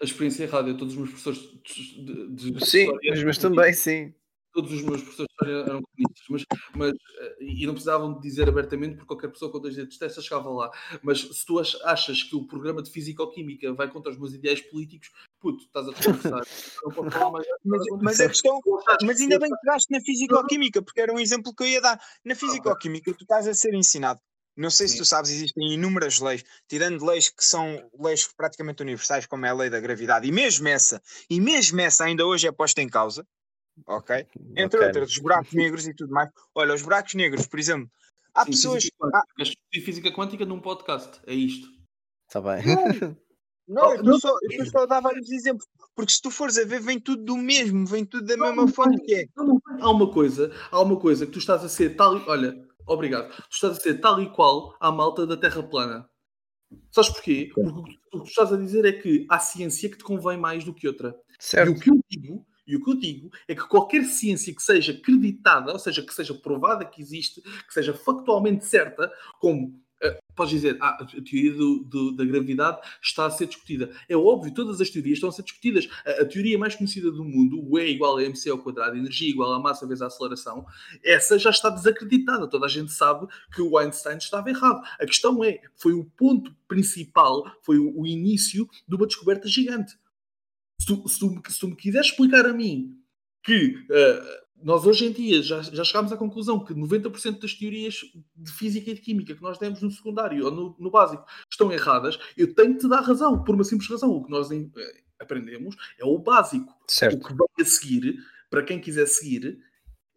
A experiência errada, todos os meus professores de, de- de Sim, história mas, mas também sim. Todos os meus professores eram comunistas, mas, mas, eh, e não precisavam de dizer abertamente, porque qualquer pessoa com dois dedos de testa chegava lá. Mas se tu ach- achas que o programa de Físico-Química vai contra os meus ideais políticos, puto, estás a conversar. Mas, mas a questão, mas ainda eu- bem que pegaste na físico-química, porque era um exemplo que eu ia dar. Na físico-química, tu estás a ser ensinado. Não sei se tu sabes, existem inúmeras leis, tirando leis que são leis praticamente universais, como é a lei da gravidade, e mesmo essa, e mesmo essa ainda hoje é posta em causa, ok? Entre Ok. outras, os buracos negros e tudo mais. Olha, os buracos negros, por exemplo, há Sim, pessoas. Física quântica. Discutir física quântica num podcast. É isto. Está bem. Não, eu não- estou só, eu só a dar vários exemplos, porque se tu fores a ver, vem tudo do mesmo, vem tudo da mesma fonte que é. Não, não, há uma coisa, há uma coisa que tu estás a ser tal e. Olha, obrigado. Tu estás a ser tal e qual à malta da Terra plana. Sabes porquê? Porque o que tu- estás a dizer é que há ciência que te convém mais do que outra. E Certo. o que eu digo, e o que eu digo é que qualquer ciência que seja acreditada, ou seja, que seja provada que existe, que seja factualmente certa, como eh, podes dizer, ah, a teoria do- do- da gravidade está a ser discutida. É óbvio, todas as teorias estão a ser discutidas. A, a teoria mais conhecida do mundo, o E igual a mc ao quadrado, energia igual a massa vezes a aceleração, essa já está desacreditada. Toda a gente sabe que o Einstein estava errado. A questão é, foi o ponto principal, foi o, o início de uma descoberta gigante. Se tu, se, tu, se tu me quiseres explicar a mim que eh, nós hoje em dia já, já chegámos à conclusão que 90% das teorias de física e de química que nós demos no secundário ou no, no básico estão erradas, eu tenho que te dar razão, por uma simples razão. O que nós eh, aprendemos é o básico. O Certo. que vai a seguir, para quem quiser seguir,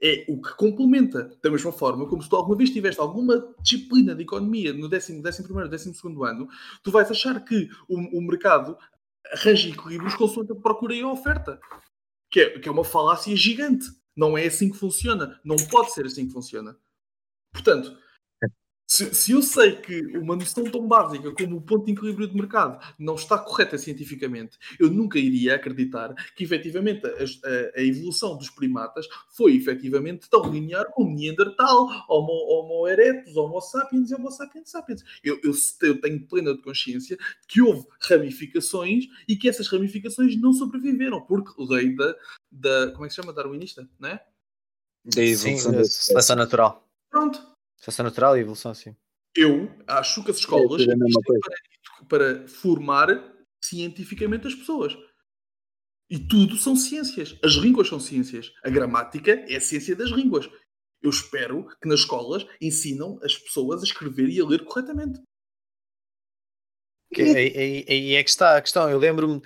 é o que complementa. Da mesma forma, como se tu alguma vez tiveste alguma disciplina de economia no décimo, décimo primeiro, décimo segundo ano, tu vais achar que o, o mercado arranja equilíbrios consoante a procura e a oferta. Que é, que é uma falácia gigante. Não é assim que funciona. Não pode ser assim que funciona. Portanto, Se, se eu sei que uma noção tão básica como o ponto de equilíbrio de mercado não está correta cientificamente, eu nunca iria acreditar que efetivamente a, a- a evolução dos primatas foi efetivamente tão linear como Neandertal, Homo, Homo erectus, Homo sapiens e Homo sapiens sapiens. Eu, eu, eu tenho plena de consciência de que houve ramificações e que essas ramificações não sobreviveram, porque lei da, da como é que se chama? Darwinista, não é? Da evolução da espécie. seleção natural. Pronto. Seleção natural e evolução, sim. Eu acho que as escolas É mesma existem para, para formar cientificamente as pessoas. E tudo são ciências. As línguas são ciências. A gramática é a ciência das línguas. Eu espero que nas escolas ensinam as pessoas a escrever e a ler corretamente. Que- Aí, aí- aí é que está a questão. Eu lembro-me,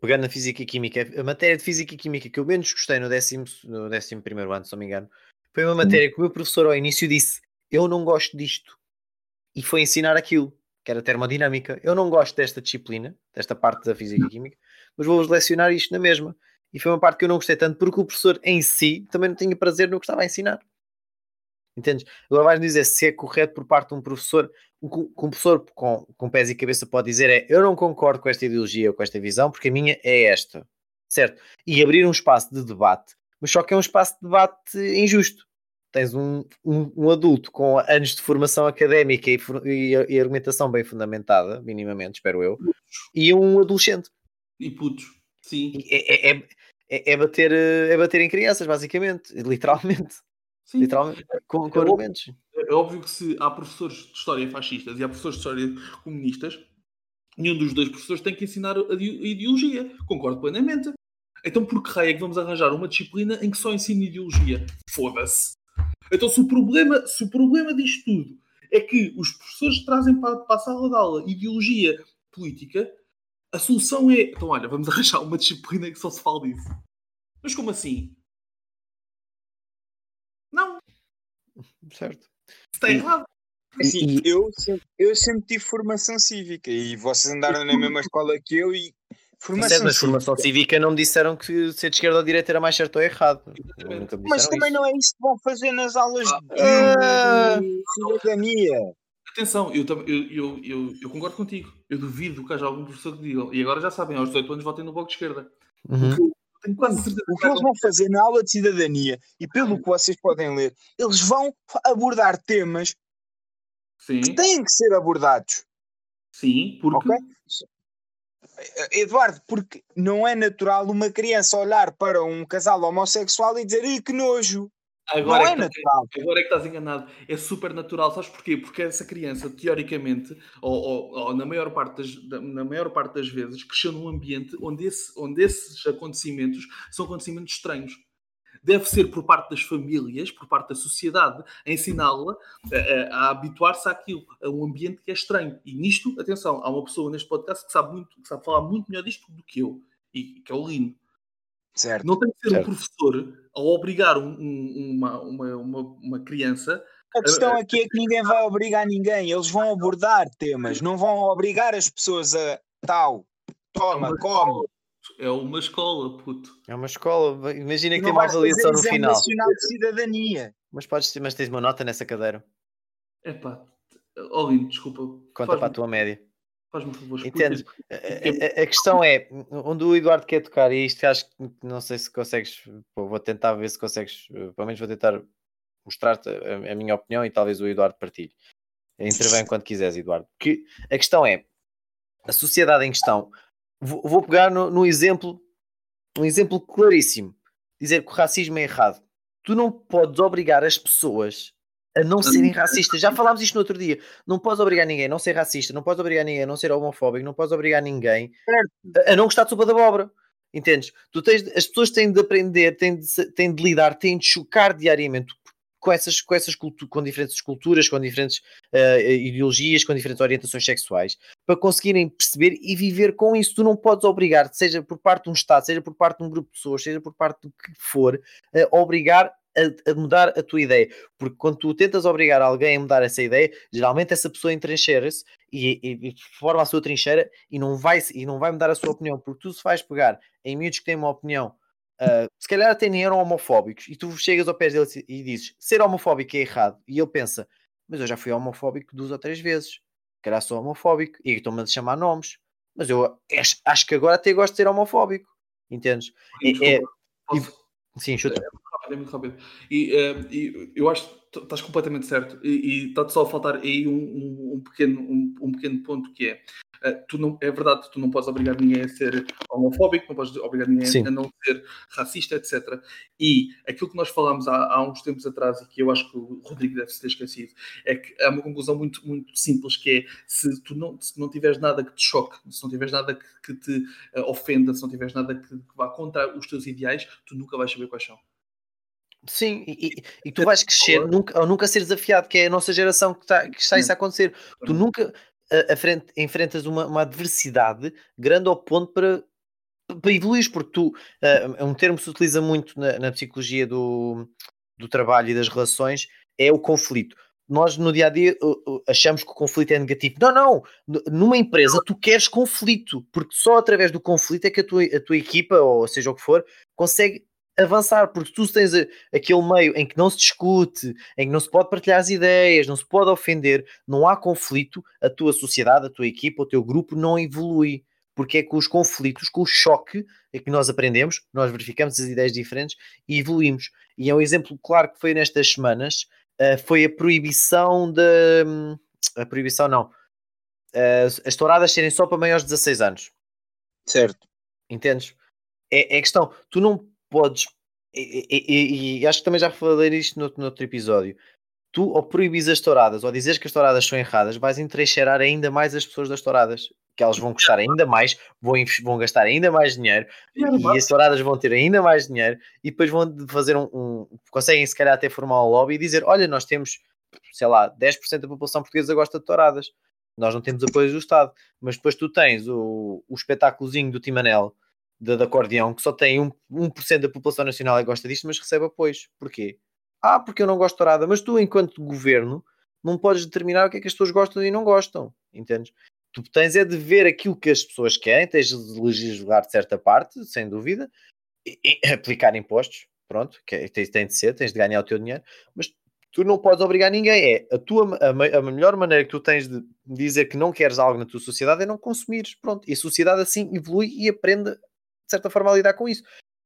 pegando na Física e Química, a matéria de Física e Química que eu menos gostei no décimo, no décimo primeiro ano, se não me engano, foi uma matéria que o meu professor ao início disse: Eu não gosto disto. E foi ensinar aquilo, que era termodinâmica. Eu não gosto desta disciplina, desta parte da Física e Química, mas vou-vos lecionar isto na mesma. E foi uma parte que eu não gostei tanto porque o professor em si também não tinha prazer no que estava a ensinar. Entendes? Agora vais dizer se é correto por parte de um professor. Que um professor com, com pés e cabeça pode dizer é: Eu não concordo com esta ideologia ou com esta visão, porque a minha é esta. Certo? E abrir um espaço de debate, mas só que é um espaço de debate injusto. Tens um, um, um adulto com anos de formação académica e, e, e argumentação bem fundamentada, minimamente, espero eu, e um adolescente. E putos. Sim. E É, é, é, é bater, é bater em crianças, basicamente, literalmente, Sim. literalmente com, com Eu- argumentos. É óbvio que se há professores de história fascistas e há professores de história comunistas, nenhum dos dois professores tem que ensinar a ideologia. Concordo plenamente. Então por que raio é que vamos arranjar uma disciplina em que só ensina ideologia? Foda-se. Então se o problema, se o problema disto tudo é que os professores trazem para, para a sala de aula ideologia política, a solução é, então olha, vamos arranjar uma disciplina que só se fala disso. Mas como assim? Não, Certo. está errado. Assim, eu, sempre, eu sempre tive formação cívica e vocês andaram na mesma escola que eu e formação Certo, mas cívica. formação cívica não me disseram que ser de esesquerda ou de direita era mais certo ou errado. Mas também isso. não é isso que vão fazer nas aulas Ah. de cidadania. Atenção, eu, eu, eu, eu, concordo contigo. Eu duvido que haja algum professor que diga. E agora já sabem, aos 18 anos votem no bloco de esquerda. Uhum. Porque eu tenho quase certeza O que eles vão fazer na aula de cidadania e pelo que vocês podem ler, eles vão abordar temas Sim, que têm que ser abordados. sim, porque Ok? Eduardo, porque não é natural uma criança olhar para um casal homossexual e dizer "Ih, que nojo. agora, não é é que, natural. agora é que estás enganado. É super natural. Sabes porquê? Porque essa criança, teoricamente, ou, ou- ou na, maior parte das, da- na maior parte das vezes, cresceu num ambiente onde, esse- onde esses acontecimentos são acontecimentos estranhos. Deve ser por parte das famílias, por parte da sociedade, ensiná-la a, a- a habituar-se àquilo, a um ambiente que é estranho. E nisto, atenção, há uma pessoa neste podcast que sabe, muito, que sabe falar muito melhor disto do que eu, e que é o Lino. Certo. Não tem que ser Certo. um professor a obrigar um- um- uma, uma, uma, uma criança. A questão aqui é que ninguém vai obrigar ninguém. Eles vão abordar temas, não vão obrigar as pessoas a tal, toma, come. É uma escola, puto. É uma escola. Imagina que tem uma avaliação no exame final. nacional de cidadania. Mas, podes, mas tens uma nota nessa cadeira. Epá, Olino, desculpa. Conta para a tua média. Faz-me um favor. Entendes? A, a- a questão é, onde o Eduardo quer tocar, e isto acho que não sei se consegues, pô, vou tentar ver se consegues, eh, pelo menos vou tentar mostrar-te a, a minha opinião e talvez o Eduardo partilhe. Intervém quando quiseres, Eduardo. Que a questão é, a sociedade em questão, vou, pegar no, no exemplo, um exemplo claríssimo, dizer que o racismo é errado. Tu não podes obrigar as pessoas a não serem racistas. Já falámos isto no outro dia. Não podes obrigar ninguém a não ser racista, não podes obrigar ninguém a não ser homofóbico, não podes obrigar ninguém a, a não gostar de sopa da abóbora. Entendes? Tu tens, as pessoas têm de aprender, têm de, têm de lidar, têm de chocar diariamente com essas, com essas com diferentes culturas, com diferentes eh, ideologias, com diferentes orientações sexuais, para conseguirem perceber e viver com isso. Tu não podes obrigar, seja por parte de um Estado, seja por parte de um grupo de pessoas, seja por parte do que for, a obrigar a, a mudar a tua ideia. Porque quando tu tentas obrigar alguém a mudar essa ideia, geralmente essa pessoa entrincheira-se e, e- e forma a sua trincheira e não, vai, e não vai mudar a sua opinião, porque tu se vais pegar em miúdos que têm uma opinião, ah, se calhar até nem eram homofóbicos, e tu chegas ao pé deles e dizes ser homofóbico é errado, e ele pensa, mas eu já fui homofóbico duas ou três vezes. Que era só homofóbico e estão-me a chamar nomes. Mas eu acho, que agora até gosto de ser homofóbico. Entendes? É- é- posso- Sim, chuta. rápido, é muito rápido. E, eh, e eu acho que estás completamente certo. E, e está-te só a faltar aí um, um- um pequeno, um, um pequeno ponto que é. Eh, tu não, é verdade, tu não podes obrigar ninguém a ser homofóbico, não podes obrigar ninguém Sim. a não ser racista, etc. E aquilo que nós falámos há, há uns tempos atrás e que eu acho que o Rodrigo deve se ter esquecido é que há uma conclusão muito, muito simples que é se tu não, se não tiveres nada que te choque, se não tiveres nada que, que te eh, ofenda, se não tiveres nada que, que vá contra os teus ideais, tu nunca vais saber quais são. Sim, e, e- e tu vais crescer nunca, ou nunca ser desafiado, que é a nossa geração que está, que está isso a acontecer. Tu nunca a, frente- enfrentas uma, uma adversidade grande ao ponto para, para evoluir, porque tu ah, é um termo que se utiliza muito na, na psicologia do, do trabalho e das relações, é o conflito. Nós no dia a dia uh, uh, achamos que o conflito é negativo. Não, não. Numa empresa tu queres conflito, porque só através do conflito é que a tua, a tua equipa, ou seja o que for, consegue avançar, porque tu tens aquele meio em que não se discute, em que não se pode partilhar as ideias, não se pode ofender, não há conflito, a tua sociedade, a tua equipa, o teu grupo não evolui. Porque é com os conflitos, com o choque, é que nós aprendemos, nós verificamos as ideias diferentes e evoluímos. E é um exemplo claro que foi nestas semanas, eh, foi a proibição da. hum, A proibição não. Eh, as touradas serem só para maiores de 16 anos. Certo. Entendes? É, é questão, tu não podes, e, e- e- acho que também já falei isto no, no outro episódio. Tu, ao proibires as touradas, ou dizes que as touradas são erradas, vais entrecheirar ainda mais as pessoas das touradas, que elas vão gostar ainda mais, vão, vão gastar ainda mais dinheiro, e as touradas vão ter ainda mais dinheiro, e depois vão fazer um, um- conseguem se calhar até formar um lobby e dizer, olha, nós temos, sei lá, 10% da população portuguesa gosta de touradas, nós não temos apoio do Estado, mas depois tu tens o, o espetáculozinho do Timanel, da, da acordeão, que só tem 1%, 1 da população nacional que gosta disto, mas recebe apoios. Porquê? Ah, porque eu não gosto de tourada. Mas tu, enquanto governo, não podes determinar o que é que as pessoas gostam e não gostam. Entendes? Tu tens é de ver aquilo que as pessoas querem, tens de legislar de certa parte, sem dúvida, e, e aplicar impostos, pronto, que é- tem, tem de ser, tens de ganhar o teu dinheiro, mas tu não podes obrigar ninguém. É a, tua, a, a melhor maneira que tu tens de dizer que não queres algo na tua sociedade é não consumires. Pronto. E a sociedade assim evolui e aprende, de certa forma, a lidar com isso.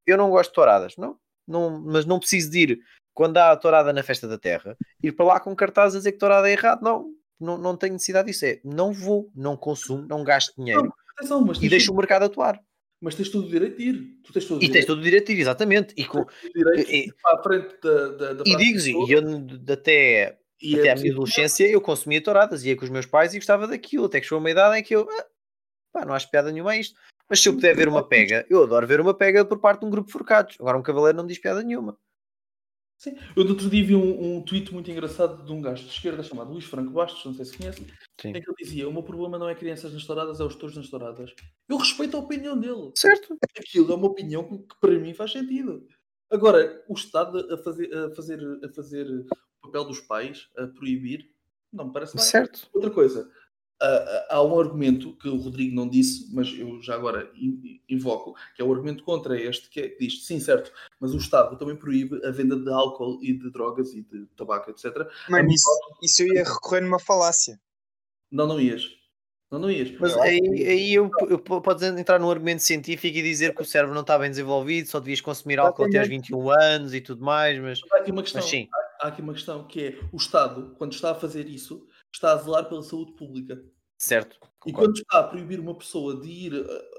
Eu não gosto de touradas, não, não, mas não preciso de ir quando há a tourada na festa da terra, ir para lá com cartazes a dizer que tourada é errado. Não, não, não tenho necessidade disso. É, não vou, não consumo, não gasto dinheiro Atenção, mas e deixo o mercado atuar. mas tens todo o direito de ir. Tu tens todo o E tens direito, todo o direito de ir, exatamente. E, com, direito e- para a frente da, da, da e praça digo toda, e eu até e até é à minha adolescência eu consumia touradas, ia com os meus pais e gostava daquilo, até que chegou uma idade em que eu "Ah, pá, não acho piada nenhuma a isto. Mas se eu puder ver uma pega, eu adoro ver uma pega por parte de um grupo de forcados. Agora um cavaleiro não diz piada nenhuma. Sim. Eu no outro dia vi um, um tweet muito engraçado de um gajo de esquerda chamado Luís Franco Bastos, não sei se conhece, Sim. em que ele dizia: O meu problema não é crianças nas touradas, é os touros nas touradas. Eu respeito a opinião dele. Certo? Aquilo é uma opinião que, que para mim faz sentido. Agora, o Estado a fazer, a fazer, a fazer o papel dos pais, a proibir, não me parece bem. Certo. Outra coisa, há- um argumento que o Rodrigo não disse, mas eu já agora in- invoco, que é o argumento contra este, que é, que diz, sim, certo, mas o Estado também proíbe a venda de álcool e de drogas e de tabaco, etc. Mano, isso, isso eu ia recorrer numa falácia. Não, não ias. Não, não ias. Mas aí, aí eu, eu po- podes entrar num argumento científico e dizer que o cérebro não está bem desenvolvido, só devias consumir álcool até aos 21 anos e tudo mais, mas, Há aqui uma questão. mas sim, Há aqui uma questão que é o Estado, quando está a fazer isso, está a zelar pela saúde pública. certo. E concordo. quando está a proibir uma pessoa de ir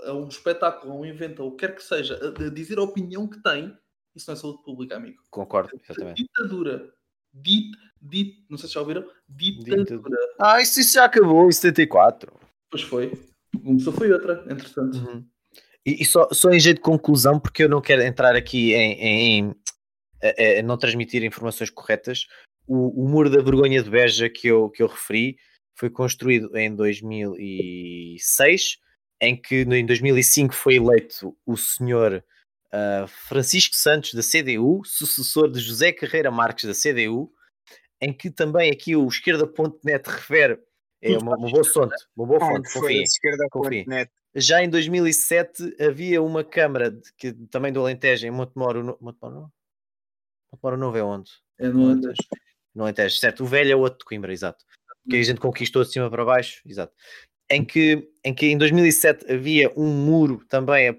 a, um espetáculo, a um evento, ou o que quer que seja, a, a dizer a opinião que tem, isso não é saúde pública, amigo. Concordo, exatamente. Ditadura. Dit, dit, não sei se já ouviram. Ditadura. Ditadura. Ah, isso, isso já acabou em 74. Pois foi. Começou foi outra, entretanto. Uhum. E, e só, só em jeito de conclusão, porque eu não quero entrar aqui em, em- em- a- a não transmitir informações corretas, o, o muro da vergonha de Beja que eu, que eu referi foi construído em 2006, em que em 2005 foi eleito o senhor ah, Francisco Santos da CDU, sucessor de José Carreira Marques da CDU, em que também aqui o esquerda.net refere, é uma, uma boa fonte, uma boa fonte, Onde foi confiem. a esquerda confiem. net. Já em 2007 havia uma câmara de- que, também do Alentejo, em Montemoro, Montemoro? Montemoro Novo é onde? É no Alentejo. No Alentejo, certo? O velho é o outro de Coimbra, exato. Que a gente conquistou de cima para baixo, exato. Em que, em que em 2007 havia um muro também a, a-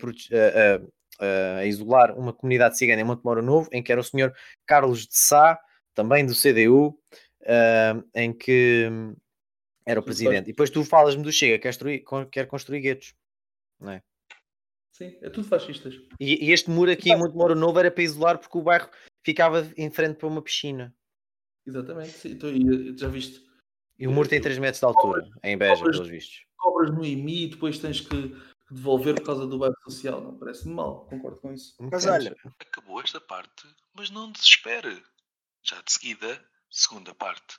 a- a isolar uma comunidade cigana em Montemoro Novo, em que era o senhor Carlos de Sá, também do CDU, ah, em que era o presidente. E depois tu falas-me do Chega, quer construir, quer construir guetos. Não é? Sim, é tudo fascistas. E, e este muro aqui em Montemoro Novo era para isolar porque o bairro ficava em frente para uma piscina. Exatamente. Sim, então, e, já viste? E o muro tem 3 metros de altura, em Beja, Obras- pelos vistos. Cobras no IMI e depois tens que devolver por causa do bairro social. Não parece-me mal, concordo com isso. Mas olha, Acabou esta parte, mas não desespere. Já de seguida, segunda parte.